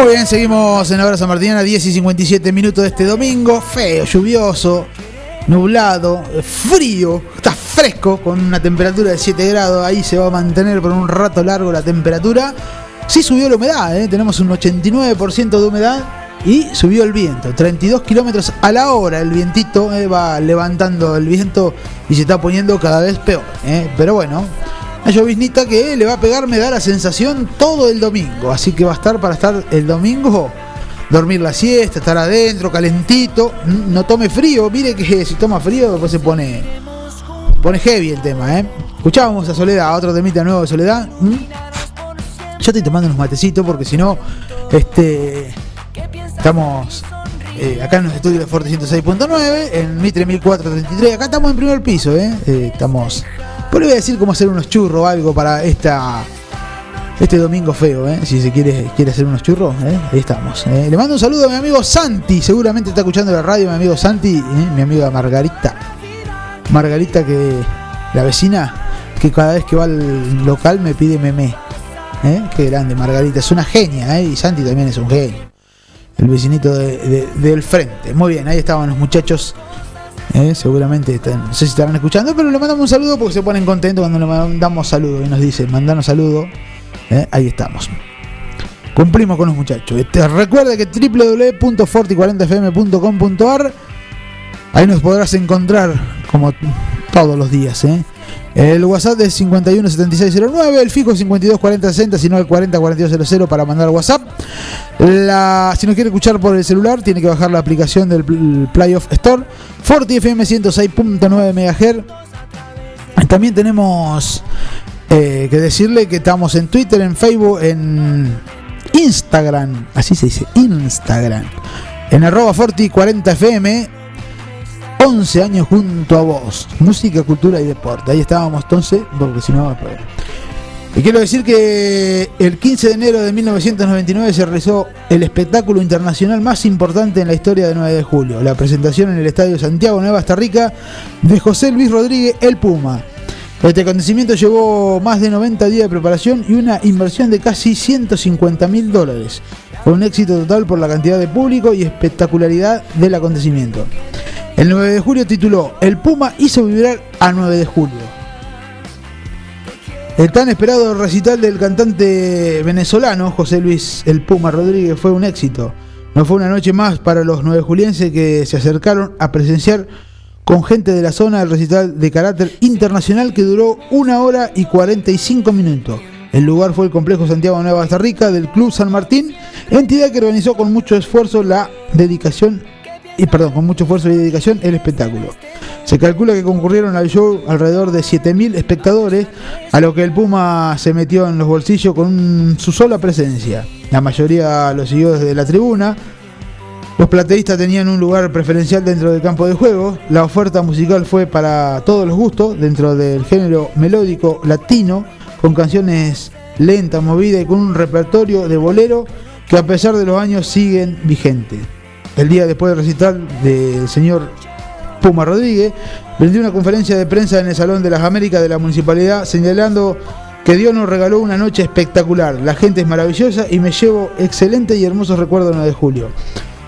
Muy bien, seguimos en la hora San Martiniana, 10 y 57 minutos de este domingo. Feo, lluvioso, nublado, frío, está fresco, con una temperatura de 7 grados. Ahí se va a mantener por un rato largo la temperatura. Sí subió la humedad, ¿eh? tenemos un 89% de humedad. y subió el viento. 32 kilómetros a la hora el vientito eh, va levantando el viento y se está poniendo cada vez peor. eh. Pero bueno, una lloviznita que le va a pegar, me da la sensación todo el domingo. Así que va a estar para estar el domingo, dormir la siesta, estar adentro, calentito. No tome frío, mire que si toma frío después se pone, pone heavy el tema. ¿eh? Escuchábamos a Soledad, otro temita nuevo de Soledad. Yo estoy tomando unos matecitos porque si no, este, estamos eh, acá en los estudios de Forte 106.9, en Mitre 1433. Acá estamos en primer piso, ¿eh? Eh, estamos. Pues le voy a decir cómo hacer unos churros o algo para esta este domingo feo, ¿eh? Si se quiere, quiere hacer unos churros, ¿eh? ahí estamos. ¿eh? Le mando un saludo a mi amigo Santi, seguramente está escuchando la radio, mi amigo Santi, ¿eh? mi amiga Margarita. Margarita que la vecina que cada vez que va al local me pide meme. Qué grande, Margarita, es una genia, ¿eh? y Santi también es un genio. El vecinito de- de- del frente. Muy bien, ahí estaban los muchachos. ¿Eh? Seguramente no sé si estarán escuchando, pero le mandamos un saludo porque se ponen contentos cuando le mandamos saludos y nos dicen, mandanos saludos. ¿eh? Ahí estamos. Cumplimos con los muchachos. Este, recuerda que www.forti40fm.com.ar Ahí nos podrás encontrar como todos los días. ¿eh? El WhatsApp es 517609, el fijo es 524060, sino el 404200 para mandar WhatsApp. Si nos quiere escuchar por el celular, tiene que bajar la aplicación del Pl- Playoff Store. Forti FM 106.9 MHz. También tenemos eh, que decirle que estamos en Twitter, en Facebook, en Instagram. Así se dice, Instagram. En arroba Forti40FM. 11 años junto a vos. Música, cultura y deporte. Ahí estábamos entonces, porque si no va a perder. Y quiero decir que el 15 de enero de 1999 se realizó el espectáculo internacional más importante en la historia de 9 de julio, la presentación en el Estadio Santiago Nueva Costa Rica de José Luis Rodríguez El Puma. Este acontecimiento llevó más de 90 días de preparación y una inversión de casi 150 mil dólares. Fue un éxito total por la cantidad de público y espectacularidad del acontecimiento. El 9 de julio tituló El Puma hizo vibrar a 9 de julio. El tan esperado recital del cantante venezolano José Luis El Puma Rodríguez fue un éxito. No fue una noche más para los nueve julienses que se acercaron a presenciar con gente de la zona el recital de carácter internacional que duró una hora y 45 minutos. El lugar fue el complejo Santiago Nueva Costa Rica del Club San Martín, entidad que organizó con mucho esfuerzo la dedicación y perdón, con mucho esfuerzo y dedicación el espectáculo. Se calcula que concurrieron al show alrededor de 7.000 espectadores, a lo que el Puma se metió en los bolsillos con su sola presencia. La mayoría lo siguió desde la tribuna. Los plateístas tenían un lugar preferencial dentro del campo de juego. La oferta musical fue para todos los gustos, dentro del género melódico latino, con canciones lentas, movidas y con un repertorio de bolero que a pesar de los años siguen vigentes. El día después del recital del señor Puma Rodríguez, vendió una conferencia de prensa en el Salón de las Américas de la Municipalidad señalando que Dios nos regaló una noche espectacular. La gente es maravillosa y me llevo excelentes y hermosos recuerdos del 9 de julio.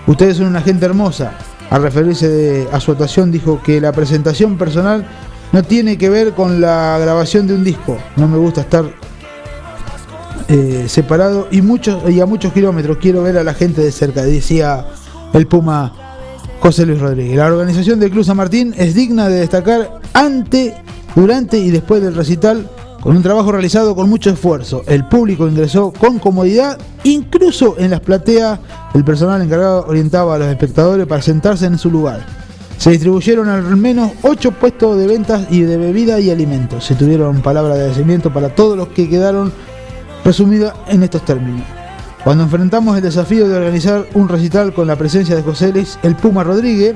Ustedes son una gente hermosa. Al referirse de- a su actuación dijo que la presentación personal no tiene que ver con la grabación de un disco. No me gusta estar eh, separado y a muchos kilómetros quiero ver a la gente de cerca, decía el Puma José Luis Rodríguez. La organización del Club San Martín es digna de destacar ante, durante y después del recital con un trabajo realizado con mucho esfuerzo. El público ingresó con comodidad, incluso en las plateas el personal encargado orientaba a los espectadores para sentarse en su lugar. Se distribuyeron al menos 8 puestos de ventas y de bebida y alimentos. Se tuvieron palabras de agradecimiento para todos los que quedaron resumidas en estos términos. Cuando enfrentamos el desafío de organizar un recital con la presencia de José Luis El Puma Rodríguez,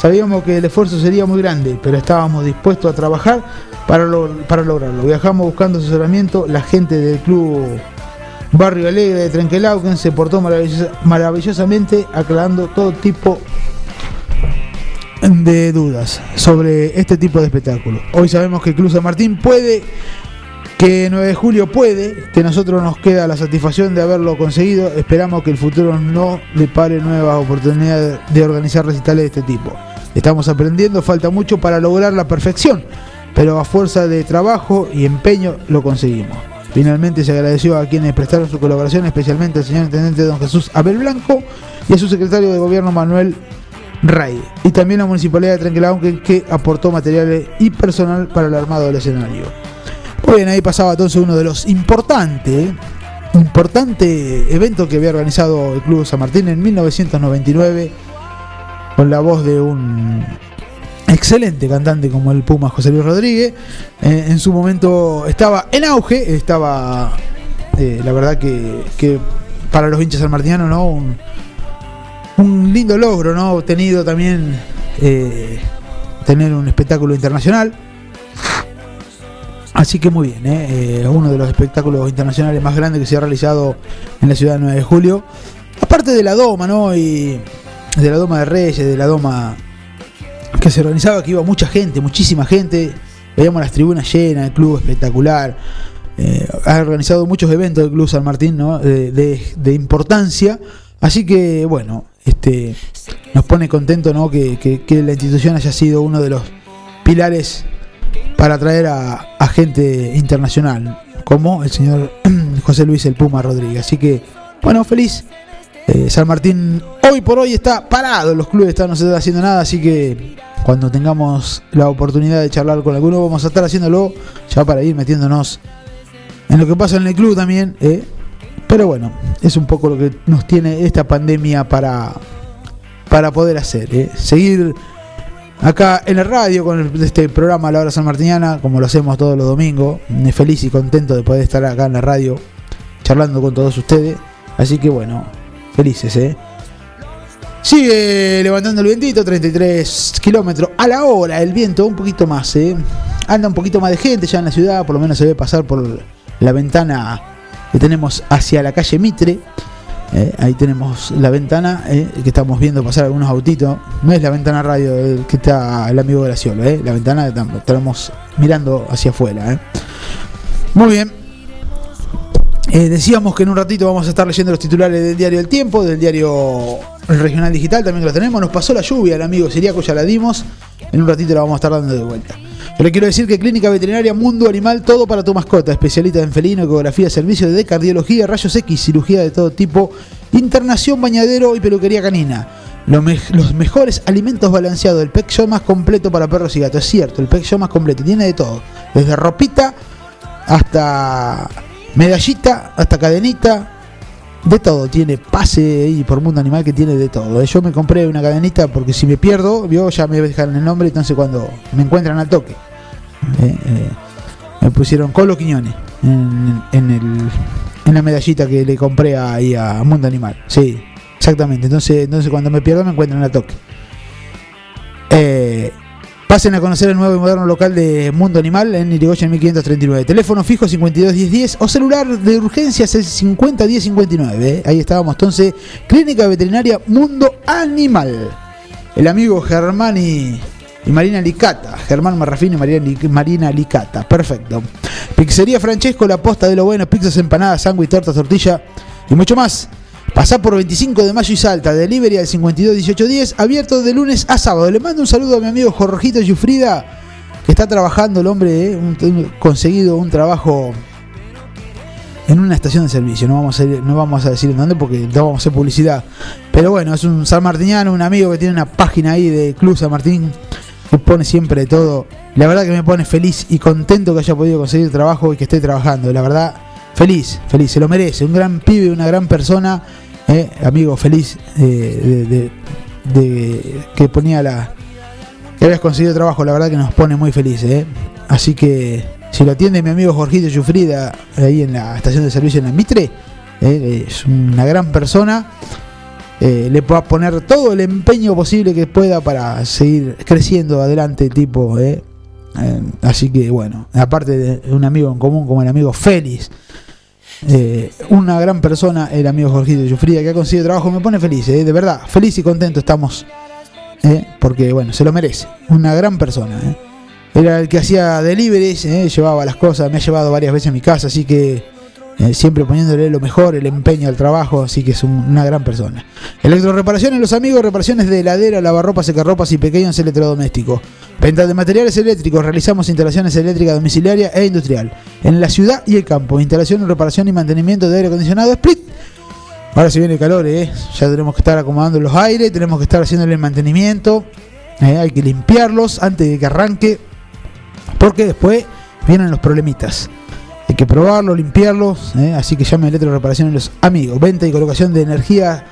sabíamos que el esfuerzo sería muy grande, pero estábamos dispuestos a trabajar para, para lograrlo. Viajamos buscando asesoramiento, la gente del club Barrio Alegre de Trenquelauquen se portó maravillosa- maravillosamente aclarando todo tipo de dudas sobre este tipo de espectáculo. Hoy sabemos que Club San Martín puede que 9 de julio puede, que a nosotros nos queda la satisfacción de haberlo conseguido. Esperamos que el futuro no le pare nuevas oportunidades de organizar recitales de este tipo. Estamos aprendiendo, falta mucho para lograr la perfección, pero a fuerza de trabajo y empeño lo conseguimos. Finalmente se agradeció a quienes prestaron su colaboración, especialmente al señor Intendente Don Jesús Abel Blanco y a su secretario de gobierno Manuel Ray. Y también la municipalidad de Trenquelauquen que aportó materiales y personal para el armado del escenario. Muy bien, ahí pasaba entonces uno de los importantes, importante evento que había organizado el Club San Martín en 1999 con la voz de un excelente cantante como el Puma José Luis Rodríguez. Eh, en su momento estaba en auge, estaba eh, la verdad que, para los hinchas sanmartinianos, ¿no? Un, un lindo logro, ¿no? Obtenido también eh, tener un espectáculo internacional. Así que muy bien, ¿eh? Eh, uno de los espectáculos internacionales más grandes que se ha realizado en la ciudad de 9 de julio. Aparte de la Doma, ¿no? Y de la Doma de Reyes, de la Doma que se organizaba, que iba mucha gente, muchísima gente. Veíamos las tribunas llenas, el club espectacular. Eh, ha organizado muchos eventos del Club San Martín, ¿no? De, importancia. Así que, bueno, este nos pone contento, ¿no? Que la institución haya sido uno de los pilares para atraer a, gente internacional, como el señor José Luis El Puma Rodríguez. Así que, bueno, feliz. Eh, San Martín hoy por hoy está parado, los clubes están, no se está haciendo nada, así que cuando tengamos la oportunidad de charlar con alguno vamos a estar haciéndolo ya para ir metiéndonos en lo que pasa en el club también. ¿eh? Pero bueno, es un poco lo que nos tiene esta pandemia para, para poder hacer. ¿eh? Seguir acá en la radio con este programa La Hora San Martiniana, como lo hacemos todos los domingos. Feliz y contento de poder estar acá en la radio charlando con todos ustedes. Así que bueno, felices, ¿eh? Sigue levantando el vientito, 33 kilómetros a la hora, el viento un poquito más, ¿eh? Anda un poquito más de gente ya en la ciudad, por lo menos se ve pasar por la ventana que tenemos hacia la calle Mitre. ¿Eh? Ahí tenemos la ventana ¿eh? que estamos viendo pasar algunos autitos. No es la ventana radio el que está el amigo Graciolo, ¿eh? la ventana que tam- estamos mirando hacia afuera. ¿eh? Muy bien. Eh, decíamos que en un ratito vamos a estar leyendo los titulares del diario El Tiempo, del diario Regional Digital, también lo tenemos. Nos pasó la lluvia, el amigo Siriaco ya la dimos. En un ratito la vamos a estar dando de vuelta. Yo le quiero decir que Clínica Veterinaria Mundo Animal, todo para tu mascota. Especialista en felino, ecografía, servicio de cardiología, rayos X, cirugía de todo tipo, internación, bañadero y peluquería canina. Los mejores alimentos balanceados, el pet show más completo para perros y gatos. Es cierto, el pet show más completo. Tiene de todo. Desde ropita hasta medallita, hasta cadenita. De todo, tiene pase y por mundo animal que tiene de todo. Yo me compré una cadenita porque si me pierdo, vio, ya me dejan el nombre, entonces cuando me encuentran al toque. Eh, eh, me pusieron Colo Quiñones en, en la medallita que le compré ahí a Mundo Animal. Sí, exactamente. Entonces, entonces cuando me pierdo me encuentran al toque. Eh, pasen a conocer el nuevo y moderno local de Mundo Animal en Irigoyen 1539. Teléfono fijo 521010 o celular de urgencias el 501059. eh. Ahí estábamos entonces. Clínica Veterinaria Mundo Animal. El amigo Germán y, Marina Licata. Germán Marrafín y Marina, Marina Licata. Perfecto. Pizzería Francesco, la posta de lo bueno. Pizzas, empanadas, sándwich, tortas, tortilla y mucho más. Pasá por 25 de mayo y Salta, delivery al 52 18 10, abierto de lunes a sábado. Le mando un saludo a mi amigo Jorgito Yufrida, que está trabajando el hombre, eh, conseguido un trabajo en una estación de servicio. No vamos a, no vamos a decir en dónde porque no vamos a hacer publicidad. Pero bueno, es un sanmartiniano, un amigo que tiene una página ahí de Club San Martín que pone siempre todo. La verdad que me pone feliz y contento que haya podido conseguir trabajo y que esté trabajando. La verdad, feliz, feliz, se lo merece. Un gran pibe, una gran persona, eh, amigo feliz de, que ponía la que habías conseguido trabajo. La verdad que nos pone muy felices. eh. Así que si lo atiende mi amigo Jorgito Yufrida ahí en la estación de servicio en la Mitre, eh, es una gran persona. Le pueda poner todo el empeño posible que pueda para seguir creciendo adelante, tipo. así que bueno, aparte de un amigo en común como el amigo Félix, eh, una gran persona, el amigo Jorgito Yufrida, que ha conseguido trabajo, me pone feliz, eh, de verdad, feliz y contento estamos, eh, porque bueno, se lo merece, una gran persona. Era el que hacía deliveries, llevaba las cosas, me ha llevado varias veces a mi casa, así que eh, siempre poniéndole lo mejor, el empeño al trabajo, así que es un- una gran persona. Electroreparaciones, los amigos, reparaciones de heladera, lavarropas, secarropas y pequeños electrodomésticos. Venta de materiales eléctricos, realizamos instalaciones eléctricas domiciliarias e industrial. En la ciudad y el campo, instalación, reparación y mantenimiento de aire acondicionado, split. Ahora se viene calor, ¿eh? Ya tenemos que estar acomodando los aires, tenemos que estar haciéndole el mantenimiento. ¿eh? Hay que limpiarlos antes de que arranque. Porque después vienen los problemitas. Hay que probarlo, limpiarlos. ¿eh? Así que llame a Electro Reparaciones los amigos. Venta y colocación de energía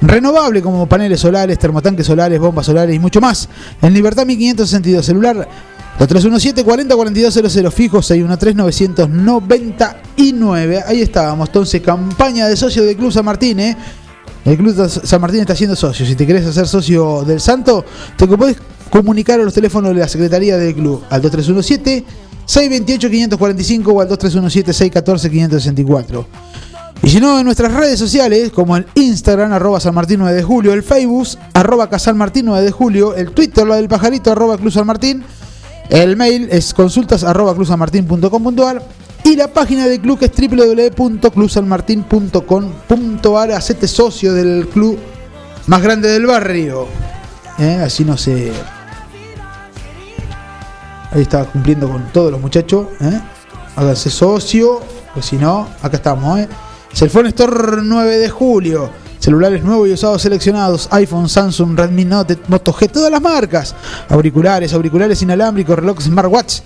renovable como paneles solares, termotanques solares, bombas solares y mucho más. En Libertad 1562 celular 2317 40 4200 fijo 613 999. Ahí estábamos. Entonces, campaña de socio del Club San Martín, ¿eh? El Club San Martín está siendo socio. Si te querés hacer socio del Santo, te podés comunicar a los teléfonos de la Secretaría del Club al 2317 628 545 o al 2317 614 564. Y si no, en nuestras redes sociales, como el Instagram, arroba San Martín 9 de Julio, el Facebook, arroba Casal Martín 9 de Julio, el Twitter, lo del pajarito, arroba Club San Martín, el mail es consultas arroba clubsanmartin.com.ar y la página del club que es www.clubsanmartin.com.ar. Hacete socio del club más grande del barrio. ¿Eh? Así no se. Ahí está cumpliendo con todos los muchachos. ¿eh? Háganse socio, pues si no, acá estamos. ¿eh? Cellphone Store 9 de julio. Celulares nuevos y usados seleccionados, iPhone, Samsung, Redmi Note, Moto G, todas las marcas. Auriculares, auriculares inalámbricos, relojes smartwatch,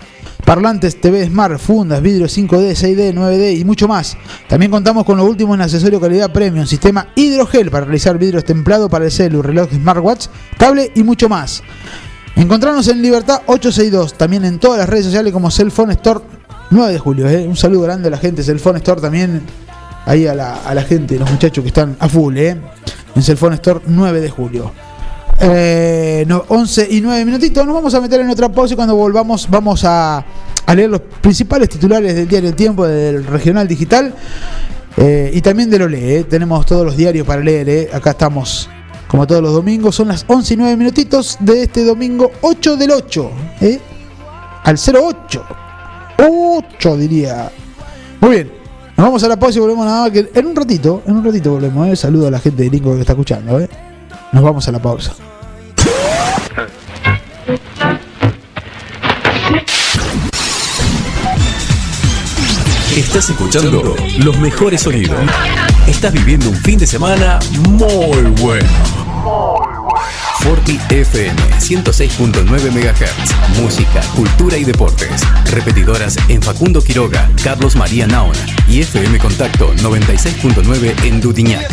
parlantes, TV Smart, fundas, vidrios 5D, 6D, 9D y mucho más. También contamos con lo último en accesorio calidad premium, sistema hidrogel para realizar vidrios templados para el celu, reloj smartwatch, cable y mucho más. Encontrarnos en Libertad 862, también en todas las redes sociales como Cellphone Store 9 de julio. ¿eh? Un saludo grande a la gente Cellphone Store también ahí a la, a la gente, los muchachos que están a full, ¿eh? En Cellphone Store 9 de julio. Eh, no, 11 y 9 minutitos. Nos vamos a meter en otra pausa y cuando volvamos vamos a, leer los principales titulares del diario El Tiempo, del Regional Digital eh, y también de lo lee. Tenemos todos los diarios para leer. ¿eh? Acá estamos como todos los domingos. Son las 11 y 9 minutitos de este domingo 8 del 8. ¿eh? Al 08. 8 diría. Muy bien. Nos vamos a la pausa y volvemos nada más que en un ratito, en un ratito volvemos, ¿eh? Saludo a la gente de Lingo que está escuchando, ¿eh? Nos vamos a la pausa.
Estás escuchando los mejores sonidos. Estás viviendo un fin de semana muy bueno. Forti FM 106.9 MHz. Música, cultura y deportes. Repetidoras en Facundo Quiroga, Carlos María Naona y FM Contacto 96.9 en Dudiñac.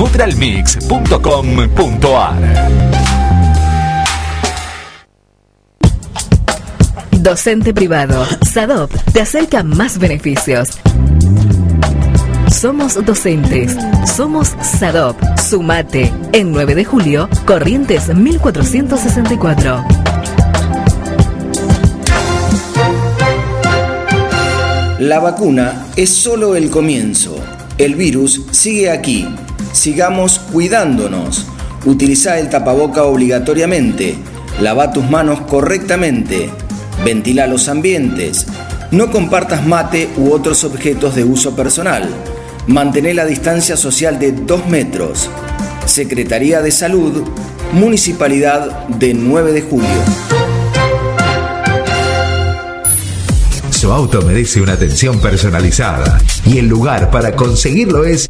www.nutralmix.com.ar.
Docente privado. SADOP te acerca más beneficios. Somos docentes. Somos SADOP. Sumate. En 9 de julio, Corrientes 1464.
La vacuna es solo el comienzo. El virus sigue aquí. Sigamos cuidándonos. Utiliza el tapaboca obligatoriamente. Lava tus manos correctamente. Ventila los ambientes. No compartas mate u otros objetos de uso personal. Mantén la distancia social de 2 metros. Secretaría de Salud, Municipalidad de 9 de Julio.
Su auto merece una atención personalizada y el lugar para conseguirlo es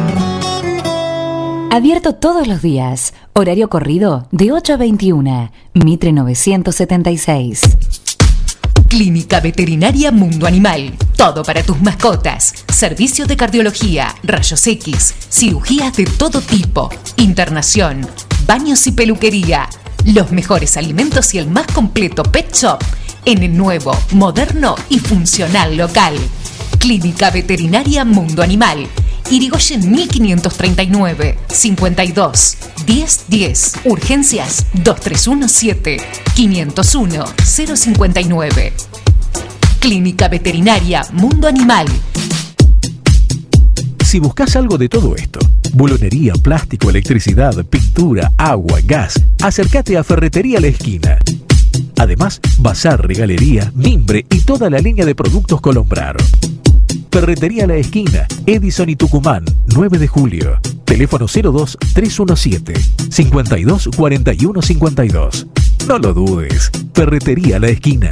Abierto todos los días, horario corrido de 8 a 21, Mitre 976.
Clínica Veterinaria Mundo Animal. Todo para tus mascotas. Servicios de cardiología, rayos X, cirugías de todo tipo, internación, baños y peluquería. Los mejores alimentos y el más completo pet shop en el nuevo, moderno y funcional local. Clínica Veterinaria Mundo Animal. Irigoyen 1539 52 1010 Urgencias 2317 501 059 Clínica Veterinaria Mundo Animal.
Si buscas algo de todo esto, bulonería, plástico, electricidad, pintura, agua, gas, acércate a Ferretería La Esquina. Además, bazar, regalería, mimbre y toda la línea de productos Colombrar. Ferretería La Esquina, Edison y Tucumán, 9 de julio. Teléfono 02 317 52 41 52. No lo dudes. Ferretería La Esquina.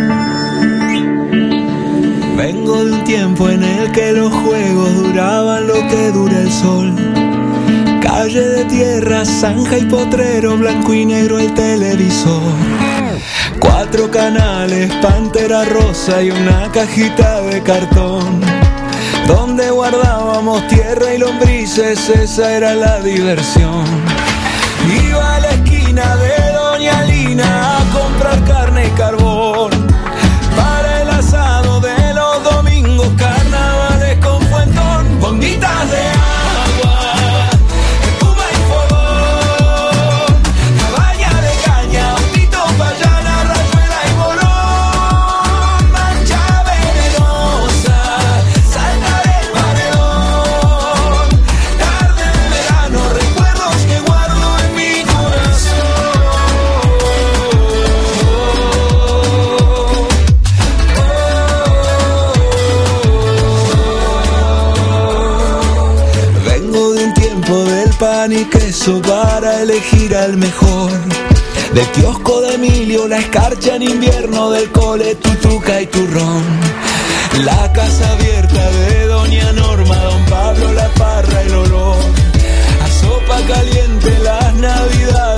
Vengo de un tiempo en el que los juegos duraban lo que dura el sol. Calle de tierra, zanja y potrero, blanco y negro el televisor. Cuatro canales, pantera rosa y una cajita de cartón. Donde guardábamos tierra y lombrices, esa era la diversión. Y para elegir al mejor. Del kiosco de Emilio, la escarcha en invierno, del cole, tutuca y turrón. La casa abierta de Doña Norma, Don Pablo, la parra, el olor. A sopa caliente, las navidades,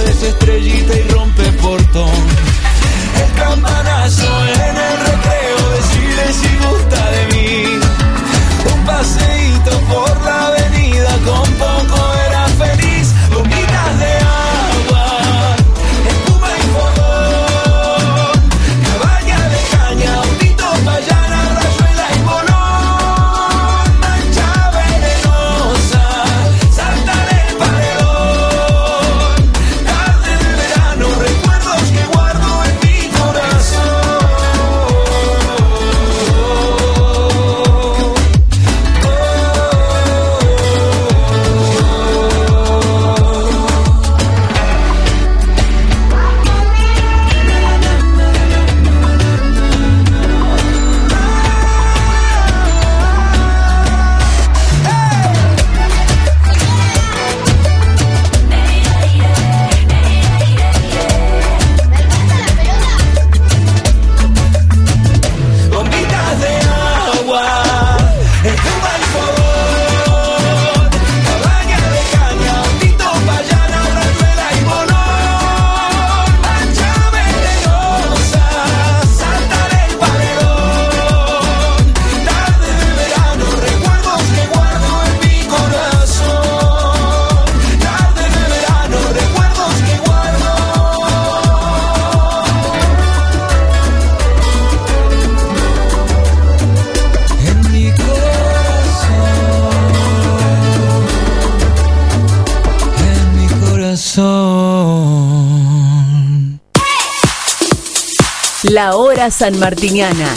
La
hora sanmartiniana.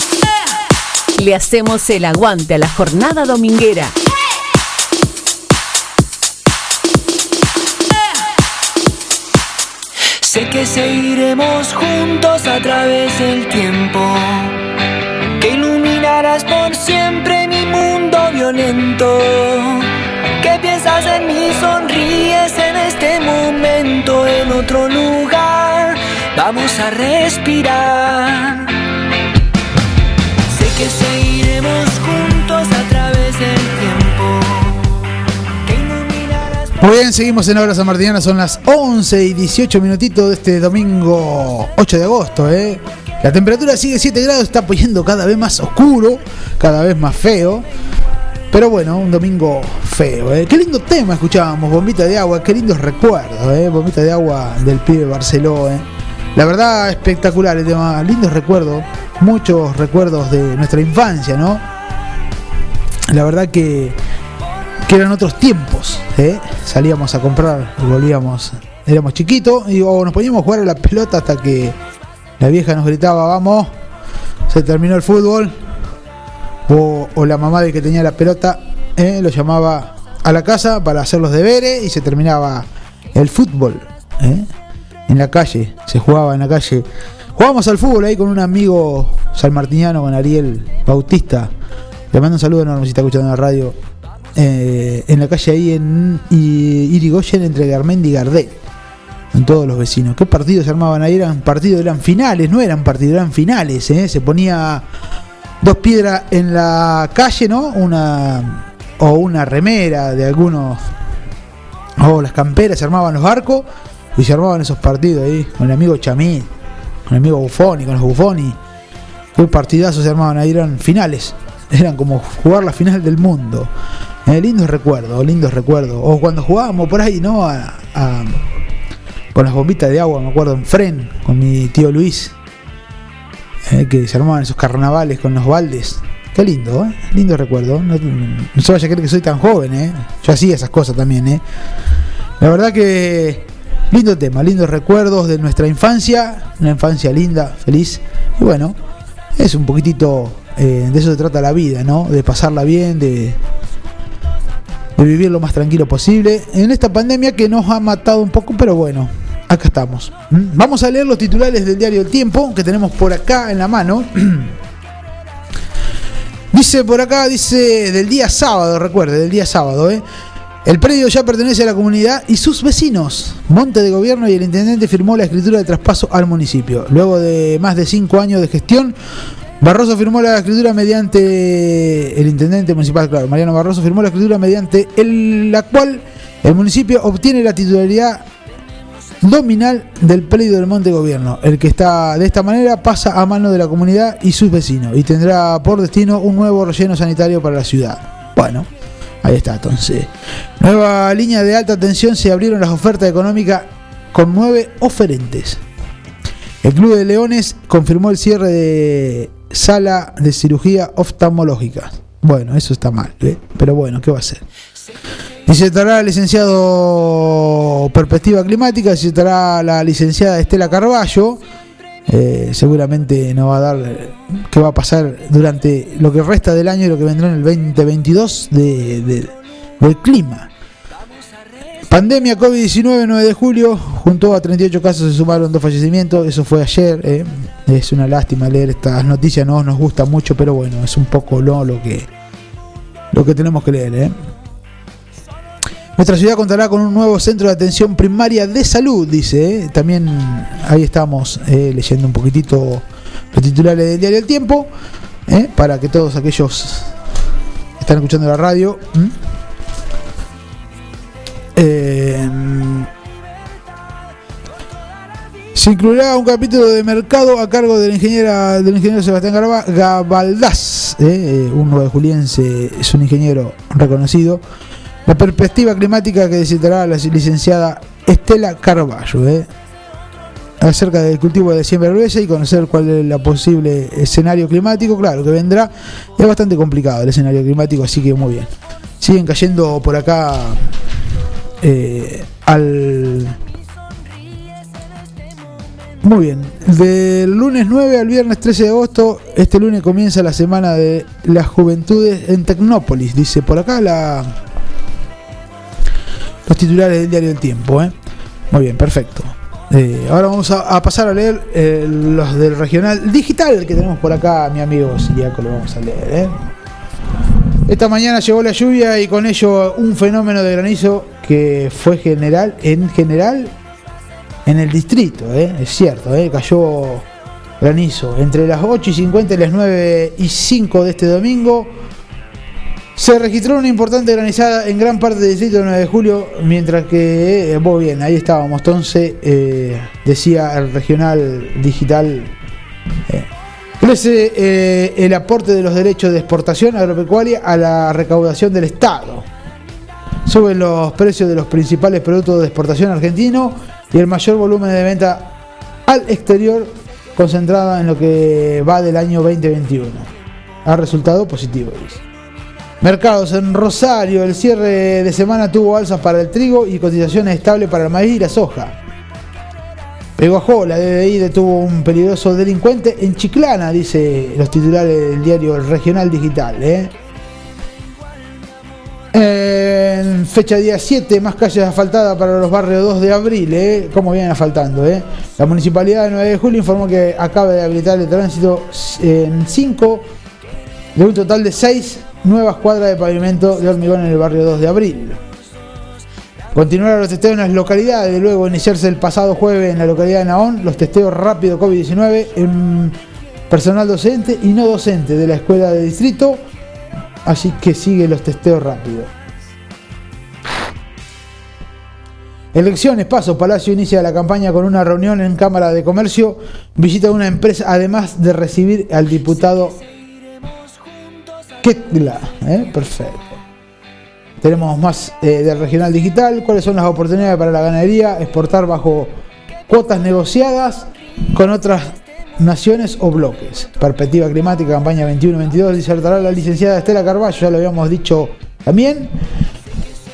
Le hacemos el aguante a la jornada dominguera.
Sé que seguiremos juntos a través del tiempo. Que iluminarás por siempre mi mundo violento. Que piensas en mí, sonríes en este momento, en otro lugar. Vamos a respirar. Sé que seguiremos juntos a través del tiempo.
Muy bien, seguimos en Hora San Martiniana, son las 11 y 18 minutitos de este domingo 8 de agosto. ¿eh? La temperatura sigue 7 grados, está poniendo cada vez más oscuro, cada vez más feo. Pero bueno, un domingo feo. ¿eh? Qué lindo tema escuchábamos, Bombita de Agua, qué lindos recuerdos, ¿eh? Bombita de Agua del pibe Barceló. ¿eh? La verdad, espectacular el tema, lindos recuerdos, muchos recuerdos de nuestra infancia, ¿no? La verdad que que eran otros tiempos. ¿eh? Salíamos a comprar volvíamos. Éramos chiquitos y nos poníamos a jugar a la pelota hasta que la vieja nos gritaba, vamos, se terminó el fútbol. O, la mamá del que tenía la pelota ¿eh? lo llamaba a la casa para hacer los deberes y se terminaba el fútbol. ¿eh? En la calle, se jugaba en la calle. Jugábamos al fútbol ahí con un amigo salmartiniano, con Ariel Bautista. Le mando un saludo enorme si está escuchando la radio eh, en la calle ahí en Irigoyen entre Garmendi y Gardel. En todos los vecinos. ¿Qué partidos se armaban ahí? Eran partidos, eran finales, no eran partidos, eran finales. ¿eh? Se ponía dos piedras en la calle, ¿no? Una o una remera de algunos o las camperas, se armaban los arcos y se armaban esos partidos ahí con el amigo Chamí, con el amigo Buffoni, con los Buffoni. Qué partidazos se armaban ahí, eran finales. Eran como jugar la final del mundo. Eh, lindos recuerdos, lindos recuerdos. O cuando jugábamos por ahí, ¿no? A- a- con las bombitas de agua, me acuerdo, en Fren, con mi tío Luis. eh, que se armaban esos carnavales con los baldes. Qué lindo, ¿eh? Lindo recuerdo. No, no se vaya a creer que soy tan joven, ¿eh? Yo hacía esas cosas también, ¿eh? La verdad que lindo tema, lindos recuerdos de nuestra infancia, una infancia linda, feliz. Y bueno, es un poquitito, eh, de eso se trata la vida, ¿no? De pasarla bien, de, de vivir lo más tranquilo posible. En esta pandemia que nos ha matado un poco, pero bueno, acá estamos. ¿Mm? Vamos a leer los titulares del diario El Tiempo, que tenemos por acá en la mano. Dice por acá, dice del día sábado, recuerde, del día sábado, ¿eh? El predio ya pertenece a la comunidad y sus vecinos. Monte de Gobierno y el intendente firmó la escritura de traspaso al municipio. Luego de más de cinco años de gestión, Barroso firmó la escritura mediante el intendente municipal, claro, Mariano Barroso firmó la escritura mediante el- la cual el municipio obtiene la titularidad dominal del predio del Monte Gobierno. El que está de esta manera pasa a mano de la comunidad y sus vecinos y tendrá por destino un nuevo relleno sanitario para la ciudad. Bueno, ahí está entonces. Nueva línea de alta tensión se abrieron las ofertas económicas con nueve oferentes. El Club de Leones confirmó el cierre de sala de cirugía oftalmológica. Bueno, eso está mal, ¿eh? pero bueno, ¿qué va a hacer? Disertará el licenciado Perspectiva Climática, disertará la licenciada Estela Carballo. Eh, seguramente nos va a dar qué va a pasar durante lo que resta del año y lo que vendrá en el 2022 de- de- del clima. Pandemia COVID-19, 9 de julio, junto a 38 casos se sumaron dos fallecimientos, eso fue ayer, eh. es una lástima leer estas noticias, no nos gusta mucho, pero bueno, es un poco lo, lo que lo que tenemos que leer. eh. Nuestra ciudad contará con un nuevo centro de atención primaria de salud, dice. También ahí estamos eh, leyendo un poquitito los titulares del diario El Tiempo, eh, para que todos aquellos que están escuchando la radio. Eh, se incluirá un capítulo de mercado a cargo del ingeniero, del ingeniero Sebastián Garba- Gabaldás, un nuevo juliense, es un ingeniero reconocido. La perspectiva climática que visitará la licenciada Estela Carballo, eh, acerca del cultivo de siembra gruesa y conocer cuál es el posible escenario climático. Claro que vendrá, es bastante complicado el escenario climático, así que muy bien. Siguen cayendo por acá eh, al Muy bien. Del lunes 9 al viernes 13 de agosto, este lunes comienza la semana de las juventudes en Tecnópolis. Dice por acá la los titulares del diario El Tiempo. ¿eh? Muy bien, perfecto. Eh, ahora vamos a, pasar a leer eh, los del regional digital que tenemos por acá, mi amigo Siriaco, lo vamos a leer. ¿eh? Esta mañana llegó la lluvia y con ello un fenómeno de granizo que fue general, en general en el distrito, ¿eh? es cierto, cayó granizo entre las 8 y 50 y las 9 y 5 de este domingo. Se registró una importante granizada en gran parte del distrito del 9 de julio, mientras que, eh, muy bien, ahí estábamos. Entonces, eh, decía el regional digital, eh, crece eh, el aporte de los derechos de exportación agropecuaria a la recaudación del Estado. Suben los precios de los principales productos de exportación argentino y el mayor volumen de venta al exterior concentrada en lo que va del año 2021. Ha resultado positivo, dice. Mercados en Rosario, el cierre de semana tuvo alzas para el trigo y cotizaciones estables para el maíz y la soja. Peguajó, la DDI detuvo un peligroso delincuente en Chiclana, dice los titulares del diario Regional Digital. ¿eh? Fecha día 7, más calles asfaltadas para los barrios 2 de abril, ¿eh? ¿Cómo vienen asfaltando? ¿eh? La municipalidad de 9 de julio informó que acaba de habilitar el tránsito en 5 de un total de 6 nuevas cuadras de pavimento de hormigón en el barrio 2 de abril. Continuaron los testeos en las localidades, de luego iniciarse el pasado jueves en la localidad de Naón, los testeos rápido COVID-19 en personal docente y no docente de la escuela de distrito, así que sigue los testeos rápidos. Elecciones, paso, Palacio inicia la campaña con una reunión en Cámara de Comercio, visita una empresa, además de recibir al diputado ¿eh? Perfecto. Tenemos más eh, del regional digital. ¿Cuáles son las oportunidades para la ganadería? Exportar bajo cuotas negociadas con otras naciones o bloques. Perspectiva climática, campaña 21-22, disertará la licenciada Estela Carballo, ya lo habíamos dicho también.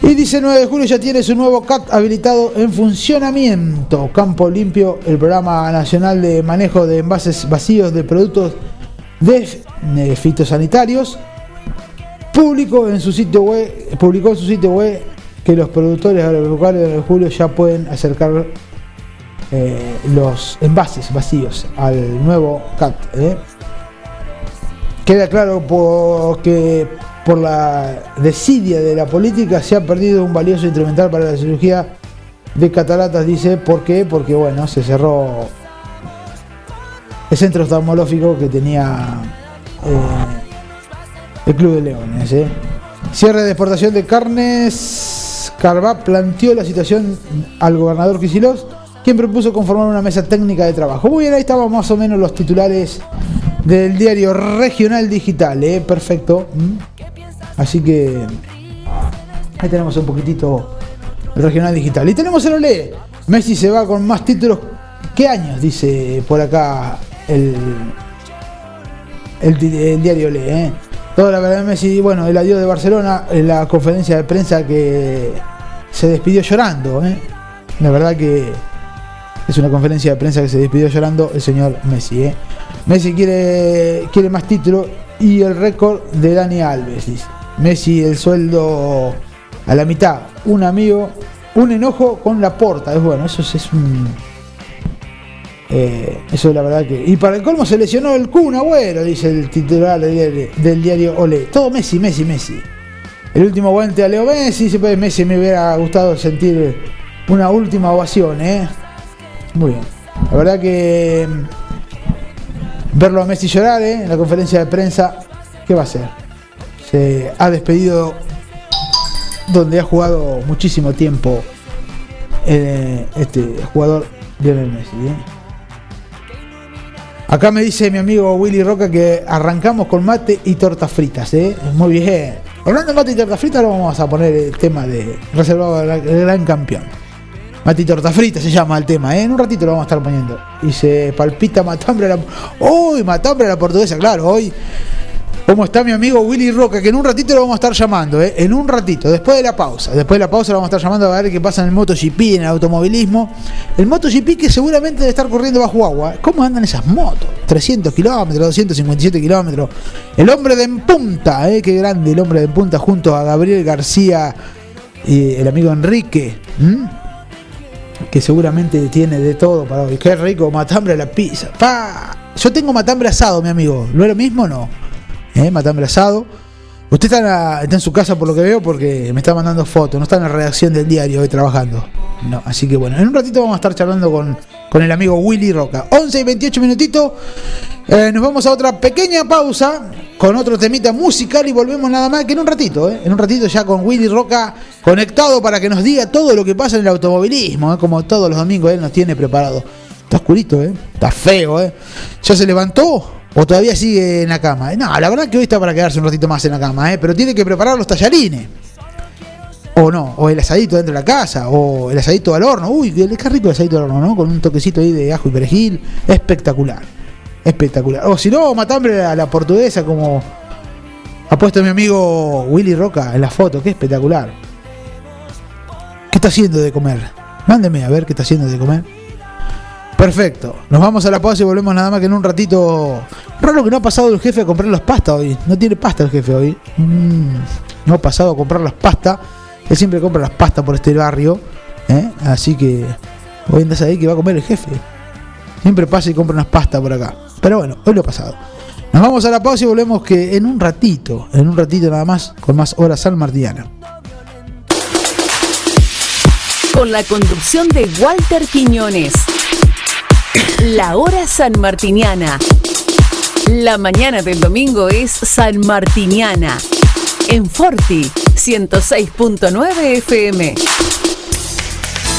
Y dice 9 de julio ya tiene su nuevo CAT habilitado en funcionamiento. Campo Limpio, el programa nacional de manejo de envases vacíos de productos de eh, fitosanitarios publicó en su sitio web, publicó en su sitio web que los productores agropecuarios de julio ya pueden acercar eh, los envases vacíos al nuevo CAT. ¿eh? Queda claro porque por la desidia de la política se ha perdido un valioso instrumental para la cirugía de cataratas, dice, ¿por qué? Porque bueno, se cerró el centro oftalmológico que tenía eh, el Club de Leones. ¿eh? Cierre de exportación de carnes. Carvá planteó la situación al gobernador Quisilos, quien propuso conformar una mesa técnica de trabajo. Muy bien, ahí estaban más o menos los titulares del diario regional digital. ¿eh? Perfecto. ¿Mm? Así que ahí tenemos un poquitito el regional digital. Y tenemos el Olé. Messi se va con más títulos que años, dice por acá el, el, el diario Olé. ¿eh? Toda la verdad de Messi, bueno, el adiós de Barcelona en la conferencia de prensa que se despidió llorando. ¿eh? La verdad que es una conferencia de prensa que se despidió llorando el señor Messi. ¿eh? Messi quiere, quiere más títulos y el récord de Dani Alves. Messi el sueldo a la mitad. Un amigo, un enojo con la porta. Es bueno, eso es, es un. Eh, eso es la verdad que. Y para el colmo se lesionó el Kun Agüero, dice el titular del diario, del Olé. Todo Messi, Messi, Messi. El último guante a Leo Messi. Dice, pues, Messi me hubiera gustado sentir una última ovación, ¿eh? Muy bien. La verdad que. mm, Verlo a Messi llorar, ¿eh? En la conferencia de prensa. ¿Qué va a hacer? Se ha despedido donde ha jugado muchísimo tiempo eh, este jugador Lionel Messi. ¿eh? Acá me dice mi amigo Willy Roca que arrancamos con mate y tortas fritas. ¿eh? Muy bien. Hablando mate y tortas fritas, ahora vamos a poner el tema de reservado al gran campeón. Mate y tortas fritas se llama el tema, ¿eh? En un ratito lo vamos a estar poniendo. Y se palpita matambre a la. ¡Uy! Matambre a la portuguesa, claro, hoy. ¿Cómo está mi amigo Willy Roca? Que en un ratito lo vamos a estar llamando, ¿eh? En un ratito, después de la pausa. Después de la pausa lo vamos a estar llamando a ver qué pasa en el MotoGP, en el automovilismo. El MotoGP que seguramente debe estar corriendo bajo agua. ¿Cómo andan esas motos? 300 kilómetros, 257 kilómetros. El hombre de en punta, ¿eh? Qué grande el hombre de en punta junto a Gabriel García y el amigo Enrique. Que seguramente tiene de todo para hoy. Qué rico, matambre a la pizza. ¡Pa! Yo tengo matambre asado, mi amigo. ¿No es lo mismo o no? ¿Eh? asado. Usted está en, la- está en su casa por lo que veo porque me está mandando fotos, no está en la redacción del diario hoy trabajando. No, así que bueno, en un ratito vamos a estar charlando con, con el amigo Willy Roca. 11 y 28 minutitos. Eh, nos vamos a otra pequeña pausa con otro temita musical y volvemos nada más que en un ratito, ¿eh? en un ratito ya con Willy Roca conectado para que nos diga todo lo que pasa en el automovilismo, ¿eh? como todos los domingos él nos tiene preparado. Está oscurito, ¿eh? está feo, ¿eh? ¿ya se levantó? ¿O todavía sigue en la cama? No, la verdad que hoy está para quedarse un ratito más en la cama, ¿eh? pero tiene que preparar los tallarines. O no, o el asadito dentro de la casa, o el asadito al horno. Uy, qué rico el asadito al horno, ¿no? Con un toquecito ahí de ajo y perejil. Espectacular. Espectacular. O si no, matambre a la portuguesa, como ha puesto mi amigo Willy Roca en la foto. Qué espectacular. ¿Qué está haciendo de comer? Mándeme a ver qué está haciendo de comer. Perfecto. Nos vamos a la pausa y volvemos nada más que en un ratito. Raro que no ha pasado el jefe a comprar las pastas hoy. No tiene pasta el jefe hoy. Mm, no ha pasado a comprar las pastas. Él siempre compra las pastas por este barrio. ¿eh? Así que hoy andas ahí que va a comer el jefe. Siempre pasa y compra unas pastas por acá. Pero bueno, hoy lo ha pasado. Nos vamos a la pausa y volvemos que en un ratito, en un ratito nada más, con más horas San Martiana.
Con la conducción de Walter Quiñones. La hora sanmartiniana. La mañana del domingo es sanmartiniana. En Forti 106.9 FM.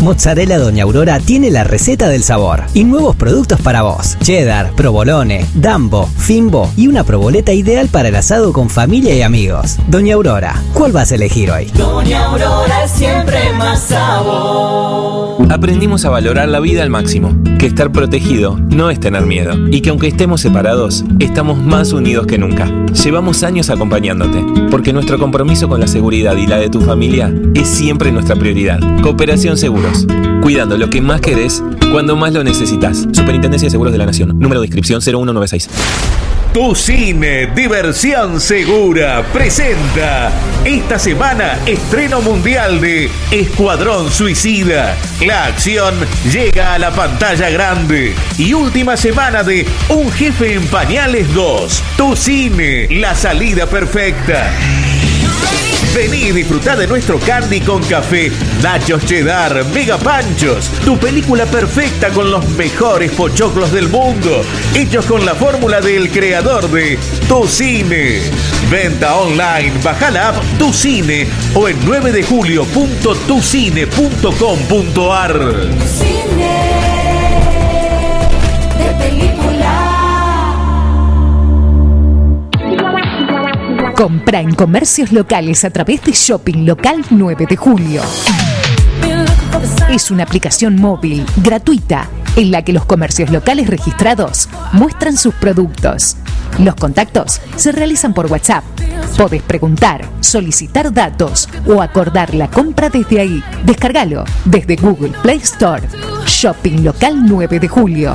Mozzarella Doña Aurora tiene la receta del sabor y nuevos productos para vos. Cheddar, provolone, dambo, fimbo y una proboleta ideal para el asado con familia y amigos. Doña Aurora, ¿cuál vas a elegir hoy?
Doña Aurora es siempre más sabor.
Aprendimos a valorar la vida al máximo, que estar protegido no es tener miedo y que aunque estemos separados, estamos más unidos que nunca. Llevamos años acompañándote, porque nuestro compromiso con la seguridad y la de tu familia es siempre nuestra prioridad. Cooperación Cuidando lo que más querés cuando más lo necesitas. Superintendencia de Seguros de la Nación, número de inscripción 0196.
Tu cine, diversión segura, presenta esta semana estreno mundial de Escuadrón Suicida. La acción llega a la pantalla grande y última semana de Un jefe en pañales 2. Tu cine, la salida perfecta. Vení y disfrutá de nuestro candy con café, nachos cheddar, mega panchos, tu película perfecta con los mejores pochoclos del mundo, hechos con la fórmula del creador de Tu Cine. Venta online, baja la app Tu Cine o en 9 de julio.tucine.com.ar.
de
Compra en comercios locales a través de Shopping Local 9 de Julio. Es una aplicación móvil gratuita en la que los comercios locales registrados muestran sus productos. Los contactos se realizan por WhatsApp. Podés preguntar, solicitar datos o acordar la compra desde ahí. Descárgalo desde Google Play Store. Shopping Local 9 de Julio.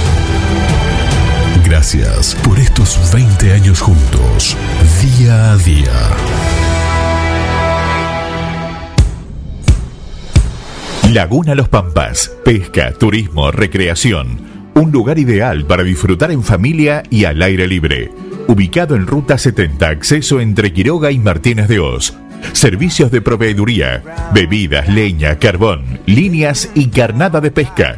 Gracias por estos 20 años juntos, día a día.
Laguna Los Pampas, pesca, turismo, recreación. Un lugar ideal para disfrutar en familia y al aire libre. Ubicado en Ruta 70, acceso entre Quiroga y Martínez de Oz. Servicios de proveeduría, bebidas, leña, carbón, líneas y carnada de pesca.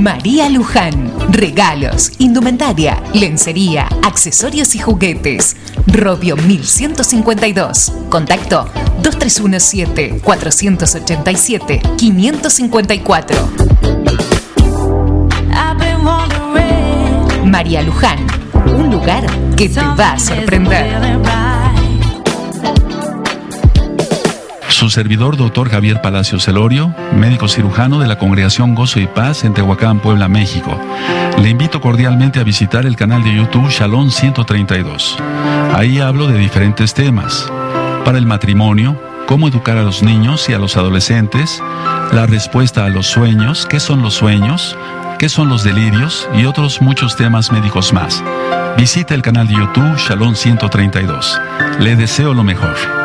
María Luján. Regalos, indumentaria, lencería, accesorios y juguetes. Robio 1152. Contacto 2317-487-554. María Luján. Un lugar que te va a sorprender.
Su servidor, doctor Javier Palacios Celorio, médico cirujano de la Congregación Gozo y Paz en Tehuacán, Puebla, México. Le invito cordialmente a visitar el canal de YouTube Shalom 132. Ahí hablo de diferentes temas. Para el matrimonio, cómo educar a los niños y a los adolescentes, la respuesta a los sueños, qué son los sueños, qué son los delirios y otros muchos temas médicos más. Visita el canal de YouTube Shalom 132. Le deseo lo mejor.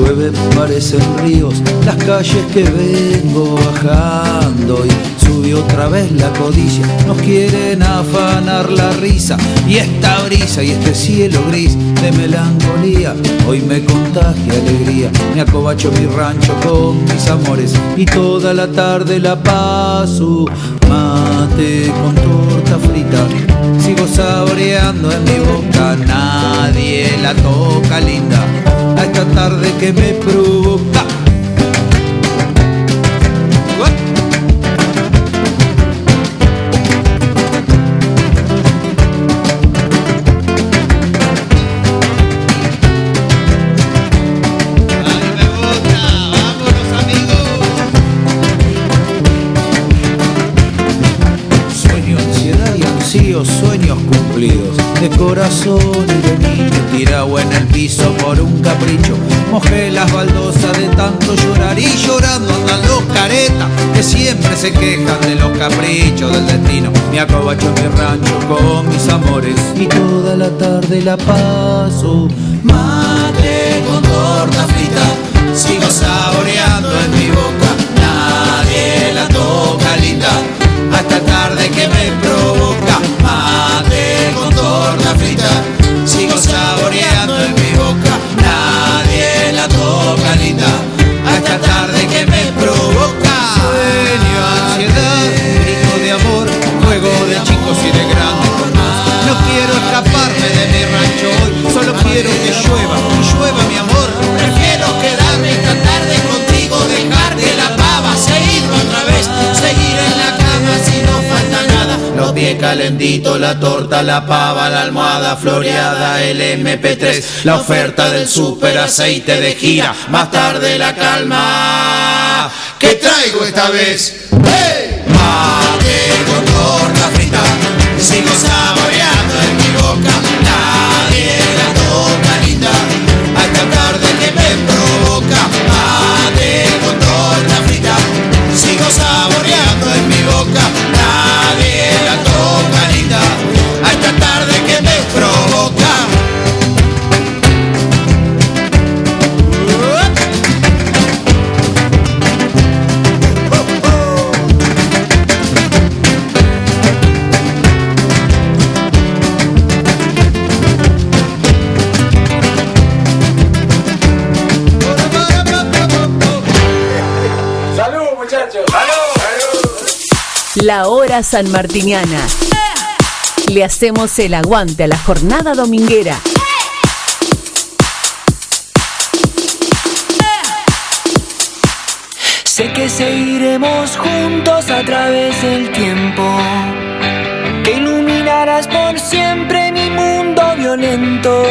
Llueve, parecen ríos las calles que vengo bajando y subió otra vez la codicia. Nos quieren afanar la risa y esta brisa y este cielo gris de melancolía hoy me contagia alegría. Me acobacho mi rancho con mis amores y toda la tarde la paso mate con torta frita. Sigo saboreando en mi boca, nadie la toca linda. A esta tarde que me provoca. Sueño, ansiedad y ansíos, sueños cumplidos De corazón y de niño Tirado en el piso por un capricho. Mojé las baldosas de tanto llorar Y llorando andan los caretas Que siempre se quejan de los caprichos del destino. Me acobacho en mi rancho con mis amores Y toda la tarde la paso. Mate con torta frita Sigo saboreando en mi boca. Nadie la toca linda hasta tarde que me provoca. Mate con torta frita
calentito, la torta, la pava, la almohada floreada, el MP3, la oferta del super aceite de gira, más tarde la calma. ¿Qué traigo esta vez? ¡Hey! La
hora sanmartiniana. Le hacemos el aguante a la jornada dominguera.
Sé que seguiremos juntos a través del tiempo. Que iluminarás por siempre mi mundo violento.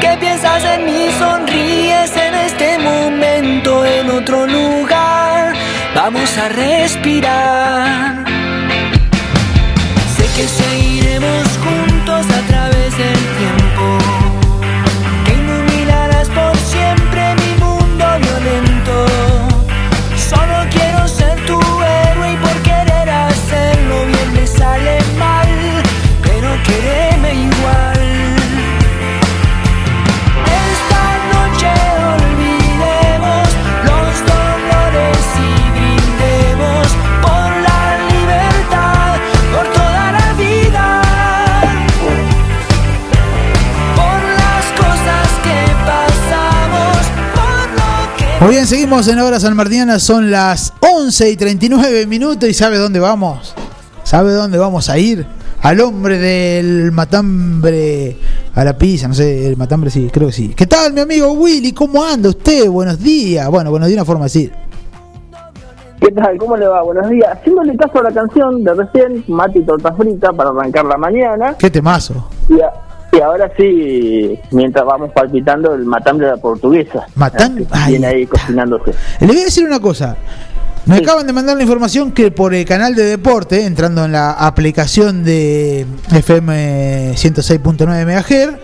Que piensas en mí, sonríes en este momento, en otro lugar. Vamos a respirar. Sé que seguiremos juntos a través del tiempo.
Muy bien, seguimos en Hora San Martiniana, son las 11 y 39 minutos y ¿sabe dónde vamos? ¿Sabe dónde vamos a ir? Al hombre del matambre a la pizza, no sé, el matambre sí, creo que sí. ¿Qué tal, mi amigo Willy? ¿Cómo anda usted? Buenos días. Bueno, buenos días, una forma de decir.
¿Qué tal? ¿Cómo le va? Buenos días. Haciéndole caso a la canción de recién, Mati Torta Frita, para arrancar la mañana.
¿Qué temazo?
Y, a- y ahora sí, mientras vamos palpitando el matambre de la portuguesa.
Matan-
Ah, Viene ahí cocinándose.
Le voy a decir una cosa. Me acaban de mandar la información que por el canal de deporte, entrando en la aplicación de FM 106.9 MHz,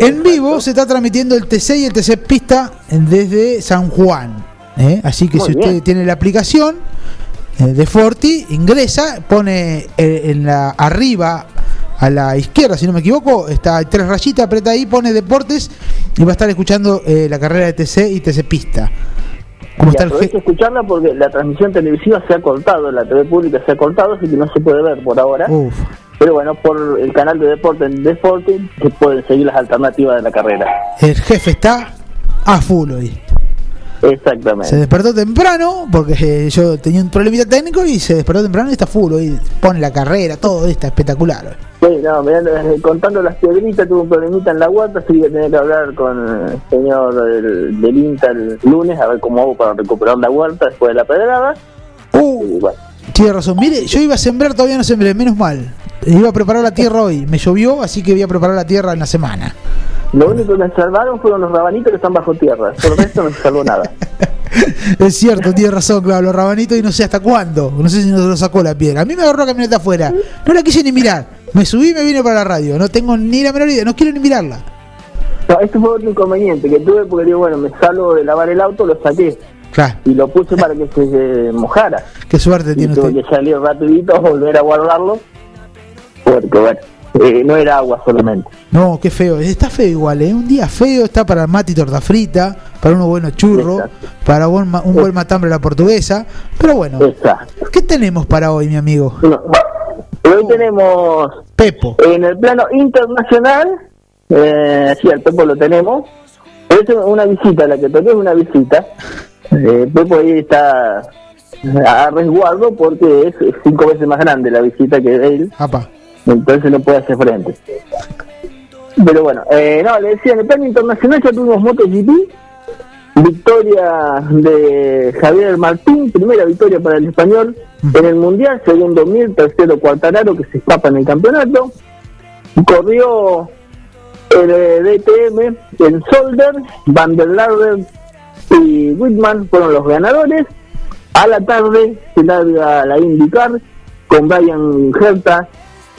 en vivo se está transmitiendo el TC y el TC Pista desde San Juan. ¿eh? Así que
Muy
si usted tiene la aplicación eh, de Forti, ingresa, pone eh, en la arriba a la izquierda, si no me equivoco, está tres rayitas, aprieta ahí, pone deportes y va a estar escuchando eh, la carrera de TC y TC Pista. ¿Cómo está el
escucharla porque la transmisión televisiva se ha cortado, la TV pública se ha cortado, así que no se puede ver por ahora.
Uf.
Pero bueno, por el canal de deporte de Deporte se pueden seguir las alternativas de la carrera.
El jefe está a full hoy.
Exactamente.
Se despertó temprano, porque eh, yo tenía un problemita técnico y se despertó temprano y está full hoy. Pone la carrera, todo está espectacular.
Sí, no, mirando, eh, contando las piedritas, tuve un problemita en la guata, así que tenía que hablar con el señor del, del INTA el lunes a ver cómo hago para recuperar la huerta después de la pedrada. Y bueno,
Tiene razón. Mire, yo iba a sembrar, todavía no sembré, menos mal. Iba a preparar la tierra hoy. Me llovió, así que voy a preparar la tierra en la semana.
Lo único que me salvaron fueron los rabanitos que están bajo tierra, por el resto no se salvó nada.
Es cierto, tiene razón, claro, los rabanitos y no sé hasta cuándo. No sé si nos lo sacó la piedra. A mí me agarró la camioneta afuera. No la quise ni mirar. Me subí y me vine para la radio. No tengo ni la menor idea, no quiero ni mirarla.
No, este fue otro inconveniente que tuve porque digo, bueno, me salgo de lavar el auto, lo saqué
Claro,
y lo puse para que se mojara.
qué suerte
Y
tiene
tuve
usted.
que salir rapidito, volver a guardarlo, porque bueno, eh, no era agua solamente.
No, qué feo. Está feo igual, ¿eh? Un día feo está para mati torta frita, para unos buenos churros, para buen ma- un buen matambre a la portuguesa. Pero bueno, ¿qué tenemos para hoy, mi amigo?
Hoy tenemos
Pepo.
en el plano internacional, eh, sí, al Pepo lo tenemos. Es una visita, la que toqué es una visita. Eh, Pepo ahí está a resguardo porque es cinco veces más grande la visita que él. Entonces no puede hacer frente. Pero bueno, eh, no, le decía, en el plano internacional ya tuvimos MotoGP. Victoria de Javier Martín, primera victoria para el español En el Mundial, segundo Mir, tercero Cuartararo, que se escapa en el campeonato. Corrió el eh, DTM, el Solder, Van der Larder y Whitman fueron los ganadores. A la tarde se larga la IndyCar con Brian Herta,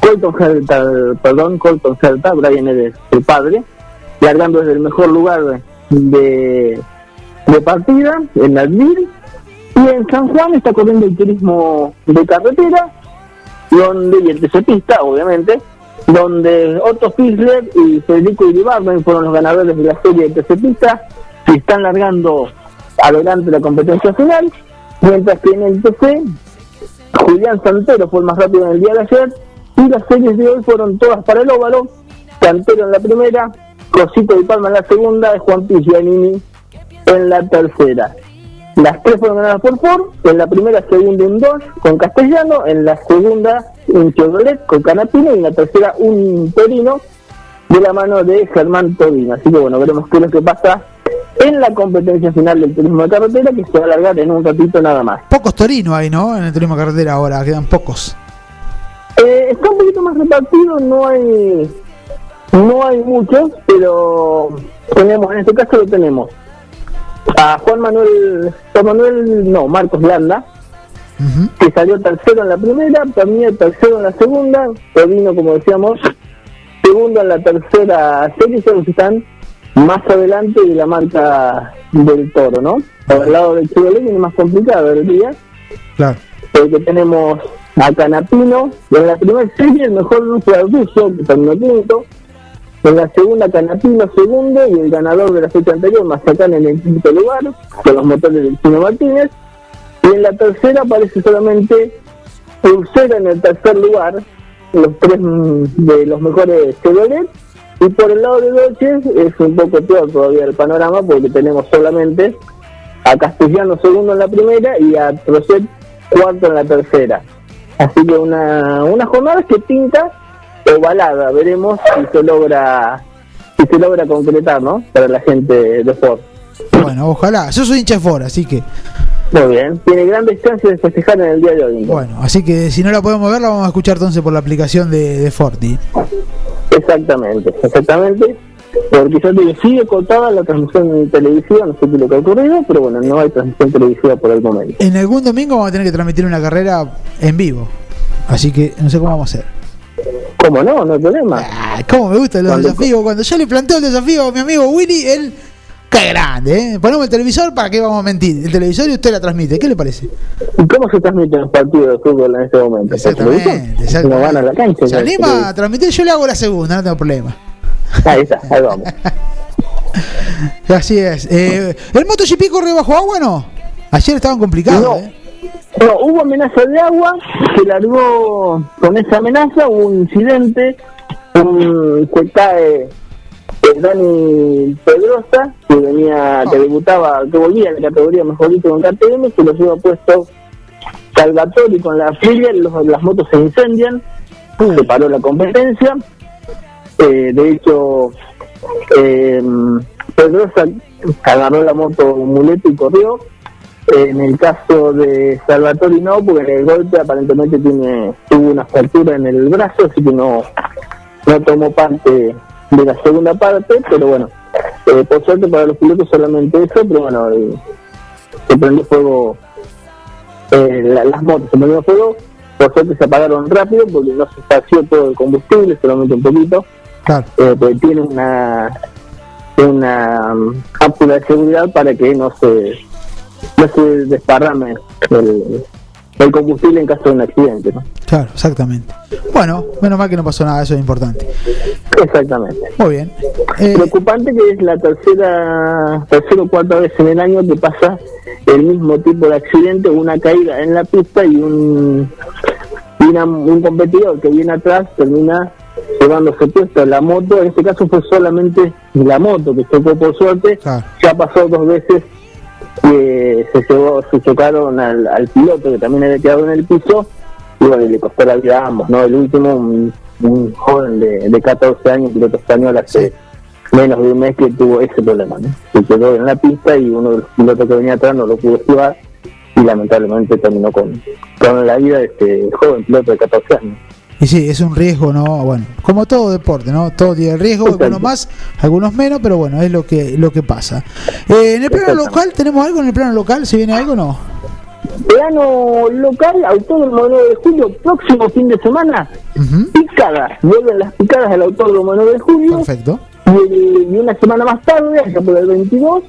Colton Herta, perdón, Colton Herta, Brian es el padre, largando desde el mejor lugar de, partida, en Advil. Y en San Juan está corriendo el turismo de carretera, donde, y el TC Pista, obviamente, donde Otto Fischler y Federico Iribarren fueron los ganadores de la serie de TC Pista, y están largando adelante la competencia final, mientras que en el TC, Julián Santero fue el más rápido en el día de ayer, y las series de hoy fueron todas para el óvalo, Santero en la primera, Cosito y Palma en la segunda, Juan Pigianini en la tercera. Las tres fueron ganadas por Ford, en la primera, segunda, un 2 con Castellano, en la segunda, un Chevrolet con Canapino, y en la tercera, un Torino de la mano de Germán Torino. Así que bueno, veremos qué es lo que pasa en la competencia final del turismo de carretera, que se va a alargar en un ratito nada más.
Pocos Torino hay, ¿no? En el turismo de carretera ahora, quedan pocos.
Eh, está un poquito más repartido, no hay no hay muchos, pero tenemos, en este caso lo tenemos a Juan Manuel, Juan Manuel, no, Marcos Landa, que salió tercero en la primera, también tercero en la segunda, Torino, como decíamos, segundo en la tercera serie, son los que están más adelante de la marca del toro, ¿no? Por el lado del Chevrolet viene más complicado el día,
Claro.
porque tenemos a Canapino, en la primera serie el mejor ruso Arduzo, que terminó quinto, en la segunda Canapino segundo y el ganador de la fecha anterior, Mazacán en el quinto lugar, con los motores del Chino Martínez, y en la tercera aparece solamente Pulsera en el tercer lugar, los tres mm, de los mejores Chevrolet, y por el lado de Dodge es un poco peor todavía el panorama porque tenemos solamente a Castellano segundo en la primera y a Trocet cuarto en la tercera. Así que una, una jornada que pinta ovalada, veremos si se logra si se logra concretar, ¿no? Para la gente de Ford.
Bueno, ojalá. Yo soy hincha de Ford, así que.
Muy bien, tiene grandes chances de festejar en el día de hoy.
Bueno, así que si no la podemos ver, la vamos a escuchar entonces por la aplicación de, de Forti.
Exactamente, exactamente. Porque te digo, sigue cortada la transmisión en televisión, no sé qué es lo que ha ocurrido, pero bueno, no hay transmisión televisiva por el momento.
En algún domingo vamos a tener que transmitir una carrera en vivo. Así que no sé cómo vamos a hacer.
¿Cómo no? No hay problema.
Ah, ¿Cómo me gustan los
Cuando-
desafíos? Cuando yo le planteo el desafío a mi amigo Willy, él. ¡Qué grande! ¿eh? Ponemos el televisor para que vamos a mentir. El televisor y usted la transmite. ¿Qué le parece?
¿Y cómo se transmiten los partidos de fútbol en este momento? ¿Por televisión? ¿Cómo van a la cancha?
¿Se anima a transmitir? Yo le hago la segunda, no tengo problema.
Ahí está, ahí vamos.
Así es. Eh, ¿El MotoGP corre bajo agua no? Ayer estaban complicados.
No.
¿eh?
No, hubo amenaza de agua, se largó con esa amenaza, hubo un incidente, un, se cae eh, Dani Pedrosa, que venía, que debutaba, que volvía en la categoría mejor dicho con KTM, se lo lleva puesto Salvatori con la Filia, los- las motos se incendian, se paró la competencia, eh, de hecho eh, Pedrosa agarró la moto muleta y corrió, en el caso de Salvatori no, porque en el golpe aparentemente tiene tuvo una fractura en el brazo, así que no, no tomó parte de la segunda parte, pero bueno, eh, por suerte para los pilotos solamente eso, pero bueno, eh, se prendió fuego eh, la- las motos, se prendió fuego, por suerte se apagaron rápido porque no se esparció todo el combustible, solamente un poquito,
Claro.
eh, porque tiene una una mm, cápsula de seguridad para que no se no se desparrame el, el combustible en caso de un accidente, ¿no?
Claro, exactamente. Bueno, menos mal que no pasó nada, eso es importante.
Exactamente.
Muy bien.
Preocupante que es la tercera, tercera o cuarta vez en el año que pasa el mismo tipo de accidente, una caída en la pista y un, y una- un competidor que viene atrás termina llevándose puesto la moto. En este caso fue solamente la moto que chocó por suerte. Ya pasó dos veces que se llevó, se chocaron al, al piloto que también había quedado en el piso y bueno, y le costó la vida a ambos, ¿no? El último, un, un joven de, de 14 años, piloto español, hace menos de un mes que tuvo ese problema, ¿no? Se quedó en la pista y uno de los pilotos que venía atrás no lo pudo esquivar y lamentablemente terminó con, con la vida de este joven piloto de 14 años.
Y sí, es un riesgo, ¿no? Bueno, como todo deporte, ¿no? Todo tiene riesgo, algunos más, algunos menos, pero bueno, es lo que lo que pasa. Eh, en el plano local, ¿tenemos algo en el plano local? ¿Se viene algo o no?
Plano local, Autódromo 9 de Julio, próximo fin de semana, picadas, vuelven las picadas del Autódromo 9 de Julio.
Perfecto.
Y, y una semana más tarde, allá por el 22,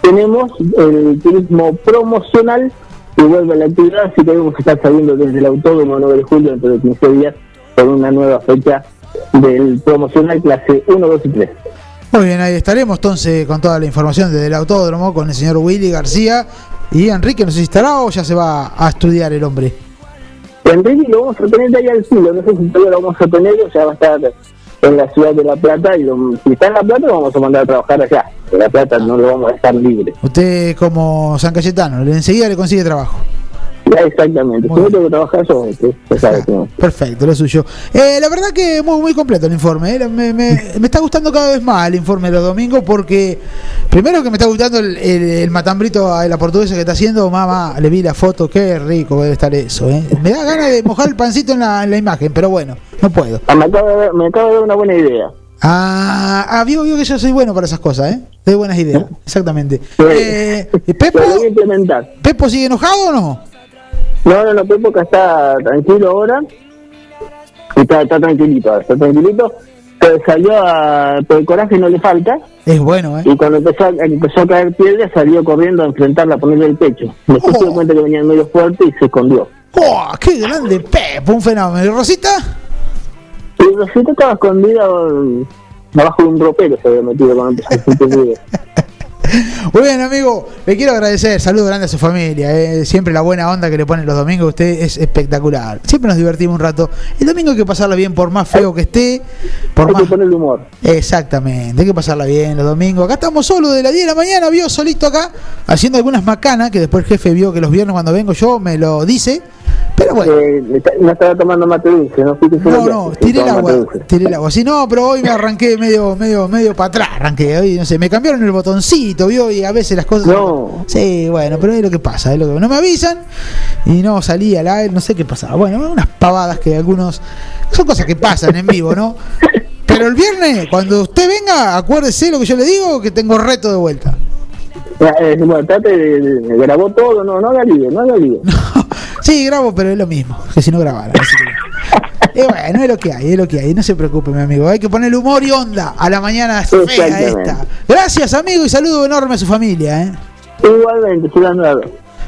tenemos el turismo promocional que vuelve a la actividad, así que vamos a estar saliendo desde el Autódromo 9 de Julio dentro de 15 días con una nueva fecha del promocional clase 1, 2 y 3.
Muy bien, ahí estaremos entonces con toda la información desde el autódromo con el señor Willy García y Enrique, no sé si estará o ya se va a estudiar el hombre.
Enrique lo vamos a tener de ahí al filo, no sé si todavía lo vamos a tener o ya va a estar en la ciudad de La Plata y lo- si está en La Plata lo vamos a mandar a trabajar allá. En La Plata no lo vamos a dejar libre.
Usted como San Cayetano, le- enseguida le consigue trabajo.
Exactamente, tengo que trabajar yo, no.
Perfecto, lo suyo. Eh, la verdad que muy, muy completo el informe. eh. Me, me- me está gustando cada vez más el informe de los domingos porque primero que me está gustando el, el, el matambrito a la portuguesa que está haciendo. Mamá, le vi la foto, qué rico debe estar eso. eh. Me da ganas de mojar el pancito en la, en la imagen, pero bueno, no puedo.
Ah, me, acaba de, dar- me acaba de dar una buena idea.
Ah, ah vio, vio que yo soy bueno para esas cosas, ¿eh? Doy buenas ideas, exactamente. Eh, ¿y Pepo. ¿Pepo sigue enojado o no?
No, no, no, Pepo que está tranquilo ahora. Está, está tranquilito, está tranquilito. Pero salió a... Pero el coraje no le falta.
Es bueno, ¿eh?
Y cuando empezó a, empezó a caer piedra, salió corriendo a enfrentarla, a ponerle el pecho. Después se dio cuenta que venía medio fuerte y se escondió.
¡Oh, qué grande Pepo! Un fenómeno. ¿Y Rosita?
Y Rosita estaba escondida um, abajo de un ropero, se había metido cuando empezó a sentir.
Muy bien, amigo. Le quiero agradecer. Saludos grande a su familia. eh. Siempre la buena onda que le ponen los domingos. Usted es espectacular. Siempre nos divertimos un rato. El domingo hay que pasarla bien, por más feo que esté. Por
Hay
más...
que ponerle humor.
Exactamente. Hay que pasarla bien los domingos. Acá estamos solos de las 10 de la mañana. Vio solito acá haciendo algunas macanas. Que después el jefe vio que los viernes cuando vengo yo me lo dice. Pero bueno.
Eh, no estaba tomando mate dulce, ¿no?
No, no, tiré el agua, tiré el agua. Sí, no, pero hoy me arranqué medio, medio, medio para atrás, arranqué. Hoy, no sé, me cambiaron el botoncito, vio, y a veces las cosas.
No.
Sí, bueno, pero es lo que pasa, es lo que no me avisan y no salí al aire, no sé qué pasaba. Bueno, unas pavadas que algunos. Son cosas que pasan en vivo, ¿no? Pero el viernes, cuando usted venga, acuérdese lo que yo le digo, que tengo reto de vuelta.
Eh, bueno, trate de, grabó todo, no, no haga lío, no haga lío.
Sí, grabo, pero es lo mismo que si no grabara. así que- Y bueno, es lo que hay, es lo que hay. No se preocupe, mi amigo. Hay que ponerle humor y onda a la mañana fea esta. Gracias, amigo, y saludo enorme a su familia. ¿eh?
Igualmente, nuevo.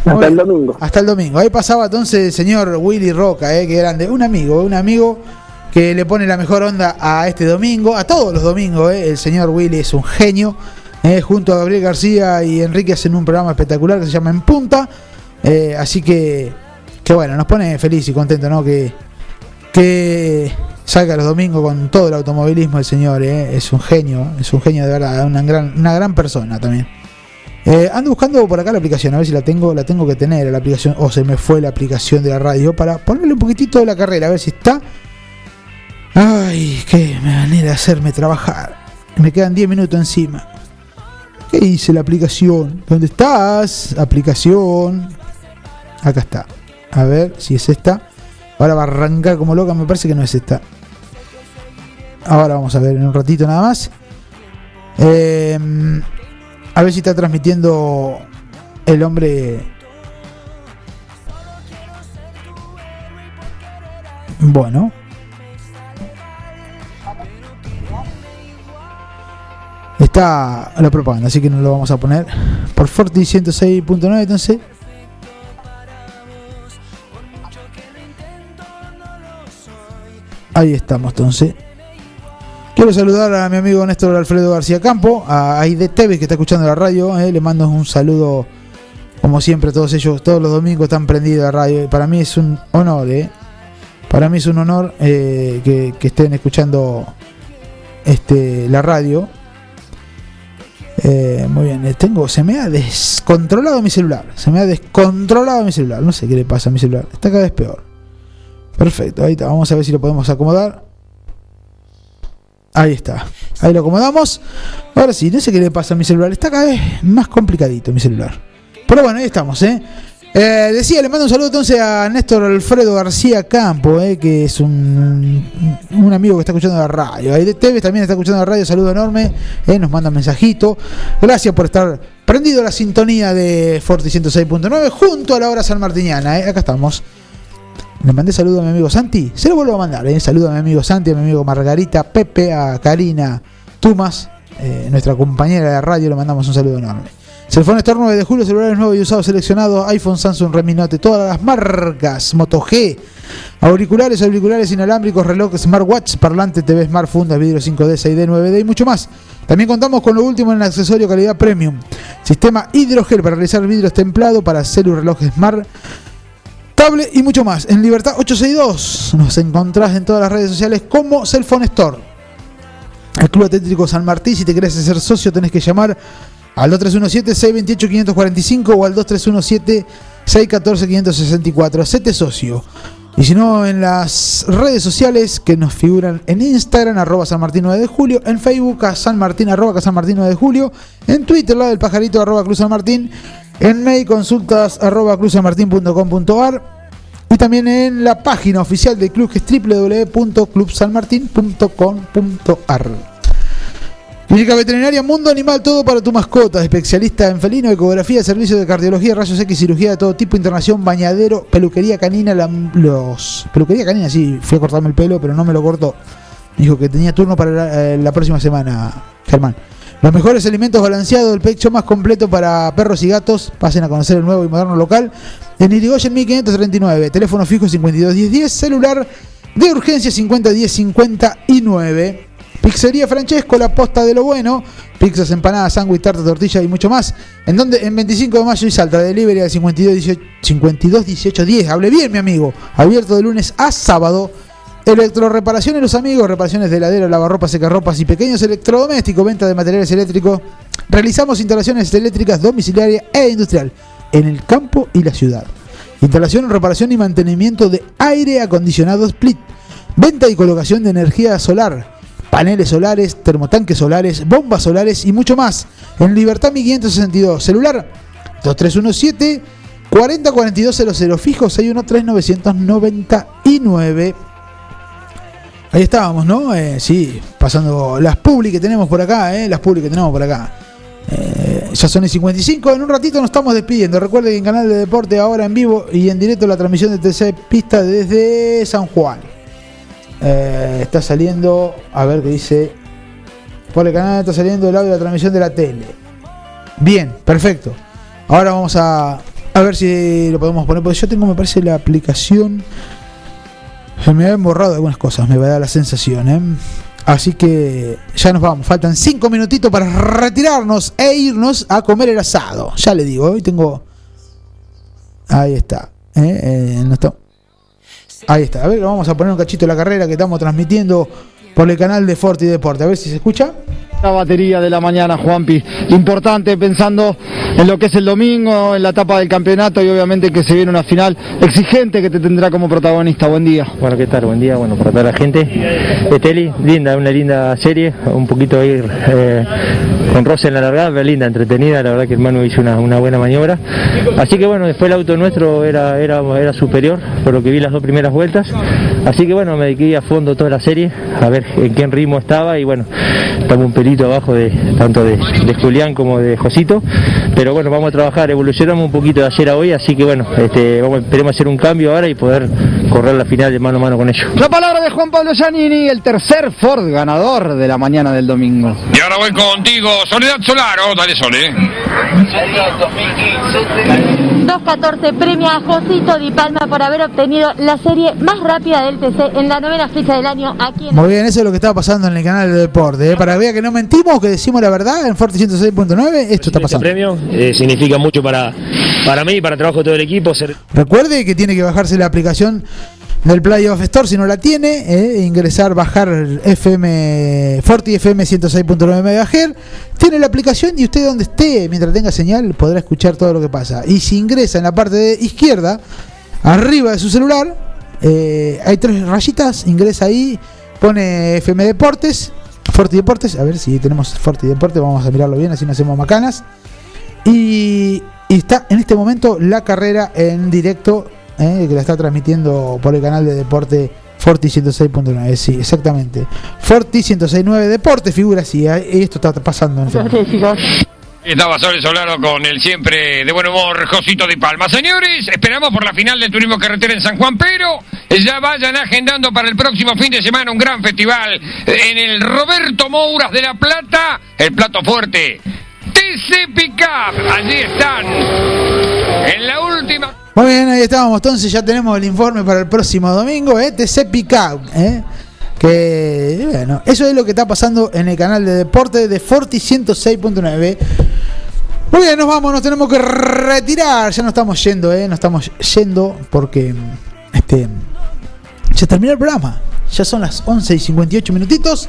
Hasta el domingo.
Hasta el domingo. Ahí pasaba entonces el señor Willy Roca, ¿eh? que grande. Un amigo, un amigo que le pone la mejor onda a este domingo, a todos los domingos. ¿eh? El señor Willy es un genio. ¿eh? Junto a Gabriel García y Enrique hacen un programa espectacular que se llama En Punta. Eh, así que, que bueno, nos pone feliz y contento, ¿no? Que, que salga los domingos con todo el automovilismo el señor, ¿eh? es un genio, es un genio de verdad, una gran, una gran persona también. Eh, ando buscando por acá la aplicación, a ver si la tengo, la tengo que tener la aplicación, o se me fue la aplicación de la radio para ponerle un poquitito de la carrera, a ver si está. Ay, qué manera de hacerme trabajar. Me quedan 10 minutos encima. ¿Qué hice la aplicación? ¿Dónde estás? Aplicación. Acá está. A ver si es esta. Ahora va a arrancar como loca, me parece que no es esta. Ahora vamos a ver en un ratito nada más. Eh, a ver si está transmitiendo el hombre. Bueno. Está la propaganda, así que no lo vamos a poner. Por Forti 106.9, entonces. Ahí estamos, entonces. Quiero saludar a mi amigo Néstor Alfredo García Campo, a Aide Tevez que está escuchando la radio. eh, le mando un saludo, como siempre, todos ellos, todos los domingos están prendidos la radio. Para mí es un honor, eh. Para mí es un honor eh, que, estén escuchando este la radio. Muy bien, tengo, se me ha descontrolado mi celular. Se me ha descontrolado mi celular. No sé qué le pasa a mi celular. Está cada vez peor. Perfecto, ahí está. Vamos a ver si lo podemos acomodar. Ahí está. Ahí lo acomodamos. Ahora sí, no sé qué le pasa a mi celular. Está cada vez más complicadito mi celular. Pero bueno, ahí estamos, ¿eh? Eh, decía, le mando un saludo entonces a Néstor Alfredo García Campo, eh, que es un, un amigo que está escuchando la radio. Ahí de Tevez también está escuchando la radio, saludo enorme, nos manda un mensajito. Gracias por estar prendido la sintonía de Forti 106.9 junto a la hora San Martiniana. eh. Acá estamos. Le mandé saludo a mi amigo Santi, se lo vuelvo a mandar. Eh. Saludo a mi amigo Santi, a mi amigo Margarita, Pepe, a Karina, Tumas, eh, nuestra compañera de radio, le mandamos un saludo enorme. Cellphone Store 9 de julio, celulares nuevos y usados seleccionados, iPhone, Samsung, Redmi Note, todas las marcas, Moto G, auriculares, auriculares inalámbricos, reloj, smartwatch, parlante, TV, smart, fundas, vidrio 5D, 6D, 9D y mucho más. También contamos con lo último en el accesorio calidad premium. Sistema hidrogel para realizar vidrios templados para celu, reloj smart, y mucho más. En Libertad 862 nos encontrás en todas las redes sociales como Cellphone Store. El Club Atlético San Martín, si te querés hacer socio tenés que llamar al 2317-628-545 o al 2317-614-564. Hacete socio. Y si no, en las redes sociales que nos figuran en Instagram, arroba San Martín 9 de Julio, en Facebook, a San Martín, arroba San Martín 9 de Julio, en Twitter, la del pajarito, arroba Cruz San Martín, en mail, consultas, arroba cruzsanmartin.com.ar y también en la página oficial del club que es www.clubsanmartin.com.ar. Clínica Veterinaria Mundo Animal, todo para tu mascota. Especialista en felino, ecografía, servicio de cardiología, rayos X, cirugía de todo tipo, internación, bañadero, peluquería canina. la- los Peluquería canina, sí, fui a cortarme el pelo, pero no me lo cortó. Dijo que tenía turno para la, eh, la próxima semana, Germán. Los mejores alimentos balanceados, el pecho más completo para perros y gatos. Pasen a conocer el nuevo y moderno local en Irigoyen 1539. Teléfono fijo 521010, celular de urgencia 5010 59. Pizzería Francesco, la posta de lo bueno. Pizzas, empanadas, sándwich, tarta, tortilla y mucho más. En donde en 25 de mayo y Salta, delivery al 52 18, 52 18 10. Hable bien, mi amigo. Abierto de lunes a sábado. Electroreparaciones Los Amigos, reparaciones de heladero, lavarropas, secarropas y pequeños electrodomésticos, venta de materiales eléctricos. Realizamos instalaciones eléctricas domiciliaria e industrial en el campo y la ciudad. Instalación, reparación y mantenimiento de aire acondicionado split. Venta y colocación de energía solar. Paneles solares, termotanques solares, bombas solares y mucho más. En Libertad 1562. Celular 2317 404200 fijo 613 999. Ahí estábamos, ¿no? Eh, sí, pasando las publi que tenemos por acá, ¿eh? Las publi que tenemos por acá. Eh, ya son el 55, en un ratito nos estamos despidiendo. Recuerden que en Canal de Deporte ahora en vivo y en directo la transmisión de TC Pista desde San Juan. Eh, está saliendo, a ver qué dice. Por el canal está saliendo el audio de la transmisión de la tele. Bien, perfecto. Ahora vamos a, a ver si lo podemos poner. Porque yo tengo, me parece, la aplicación. Se me habían borrado algunas cosas, me va a dar la sensación, ¿eh? Así que ya nos vamos. Faltan 5 minutitos para retirarnos e irnos a comer el asado. Ya le digo, hoy tengo. Ahí está. ¿eh? Eh, no está- Ahí está. A ver, vamos a poner un cachito de la carrera que estamos transmitiendo por el canal de Forti Deporte. A ver si se escucha.
La batería de la mañana, Juanpi. Importante pensando en lo que es el domingo, en la etapa del campeonato y obviamente que se viene una final exigente que te tendrá como protagonista. Buen día.
Bueno, ¿qué tal? Buen día, bueno, para toda la gente. Esteli, linda, una linda serie, un poquito ir eh, con roce en la largada, pero linda, entretenida, la verdad que el Manu hizo una, buena maniobra. Así que bueno, después el auto nuestro era, era, era superior, por lo que vi las dos primeras vueltas. Así que bueno, me dediqué a fondo toda la serie, a ver en qué ritmo estaba y bueno, estamos un pelito abajo de tanto de, de Julián como de Josito. Pero bueno, vamos a trabajar, evolucionamos un poquito de ayer a hoy, así que bueno, este, vamos, esperemos hacer un cambio ahora y poder correr la final de mano a mano con ellos.
La palabra de Juan Pablo Giannini, el tercer Ford ganador de la mañana del domingo.
Y ahora voy contigo, Soledad Solaro, dale Sole.
2.14 premia a Josito Di Palma por haber obtenido la serie más rápida del TC en la novena fecha del año aquí en
Muy bien, eso es lo que está pasando en el canal de Deporte. ¿eh? Para que vea que no mentimos, que decimos la verdad en Forti 106.9, esto está
Este
pasando.
premio eh, significa mucho para, para mí y para el trabajo de todo el equipo. Ser
Recuerde que tiene que bajarse la aplicación del Playoff Store si no la tiene, eh, e ingresar, bajar FM Forti FM 106.9 MHz. Tiene la aplicación y usted donde esté, mientras tenga señal, podrá escuchar todo lo que pasa. Y si ingresa en la parte de izquierda, arriba de su celular, eh, hay tres rayitas, ingresa ahí, pone FM Deportes, Forti Deportes, a ver si tenemos Forti Deportes, vamos a mirarlo bien, así no hacemos macanas. Y, está en este momento la carrera en directo, eh, que la está transmitiendo por el canal de deporte Forti 106.9. Sí, exactamente. Forti 106.9 Deporte figura así. eh, y esto está pasando en.
Estaba Sole Solano con el siempre de buen humor Josito de Palma. Señores, esperamos por la final del Turismo Carretera en San Juan, pero ya vayan agendando para el próximo fin de semana un gran festival en el Roberto Mouras de La Plata, el plato fuerte. TC Pickup, allí están. En la última
Muy bien, ahí estábamos. Entonces ya tenemos el informe para el próximo domingo, ¿eh? TC Pickup, ¿eh? Que, bueno, eso es lo que está pasando en el canal de deporte de Forti 106.9. Muy bien, nos vamos, nos tenemos que retirar. Ya no estamos yendo, ¿eh? No estamos yendo porque, este, se terminó el programa. Ya son las 11 y 58 minutitos.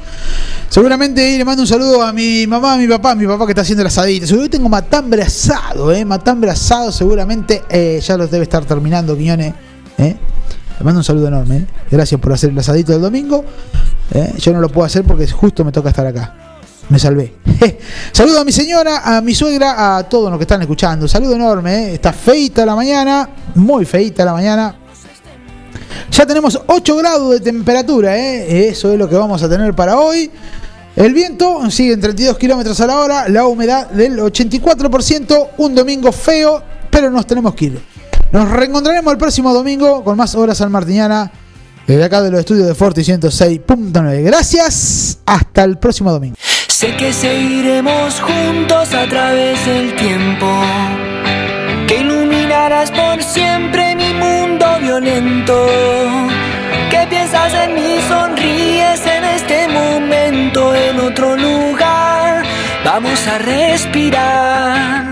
Seguramente le mando un saludo a mi mamá, a mi papá, a mi papá que está haciendo el asadito. Hoy tengo matambre asado, ¿eh? Matambre asado seguramente eh, ya los debe estar terminando, Quiñones. ¿eh? Le mando un saludo enorme. ¿eh? Gracias por hacer el asadito del domingo. ¿eh? Yo no lo puedo hacer porque justo me toca estar acá. Me salvé. Saludo a mi señora, a mi suegra, a todos los que están escuchando. Saludo enorme. Está feita la mañana, muy feita la mañana. Ya tenemos 8 grados de temperatura, ¿eh? eso es lo que vamos a tener para hoy. El viento sigue en 32 kilómetros a la hora, la humedad del 84%, un domingo feo, pero nos tenemos que ir. Nos reencontraremos el próximo domingo con más horas al Martiñana, desde acá de los estudios de Forti 106.9. Gracias, hasta el próximo domingo.
Sé que seguiremos juntos a través del tiempo. Que iluminarás por siempre violento. Que piensas en mí, sonríes en este momento, en otro lugar. Vamos a respirar.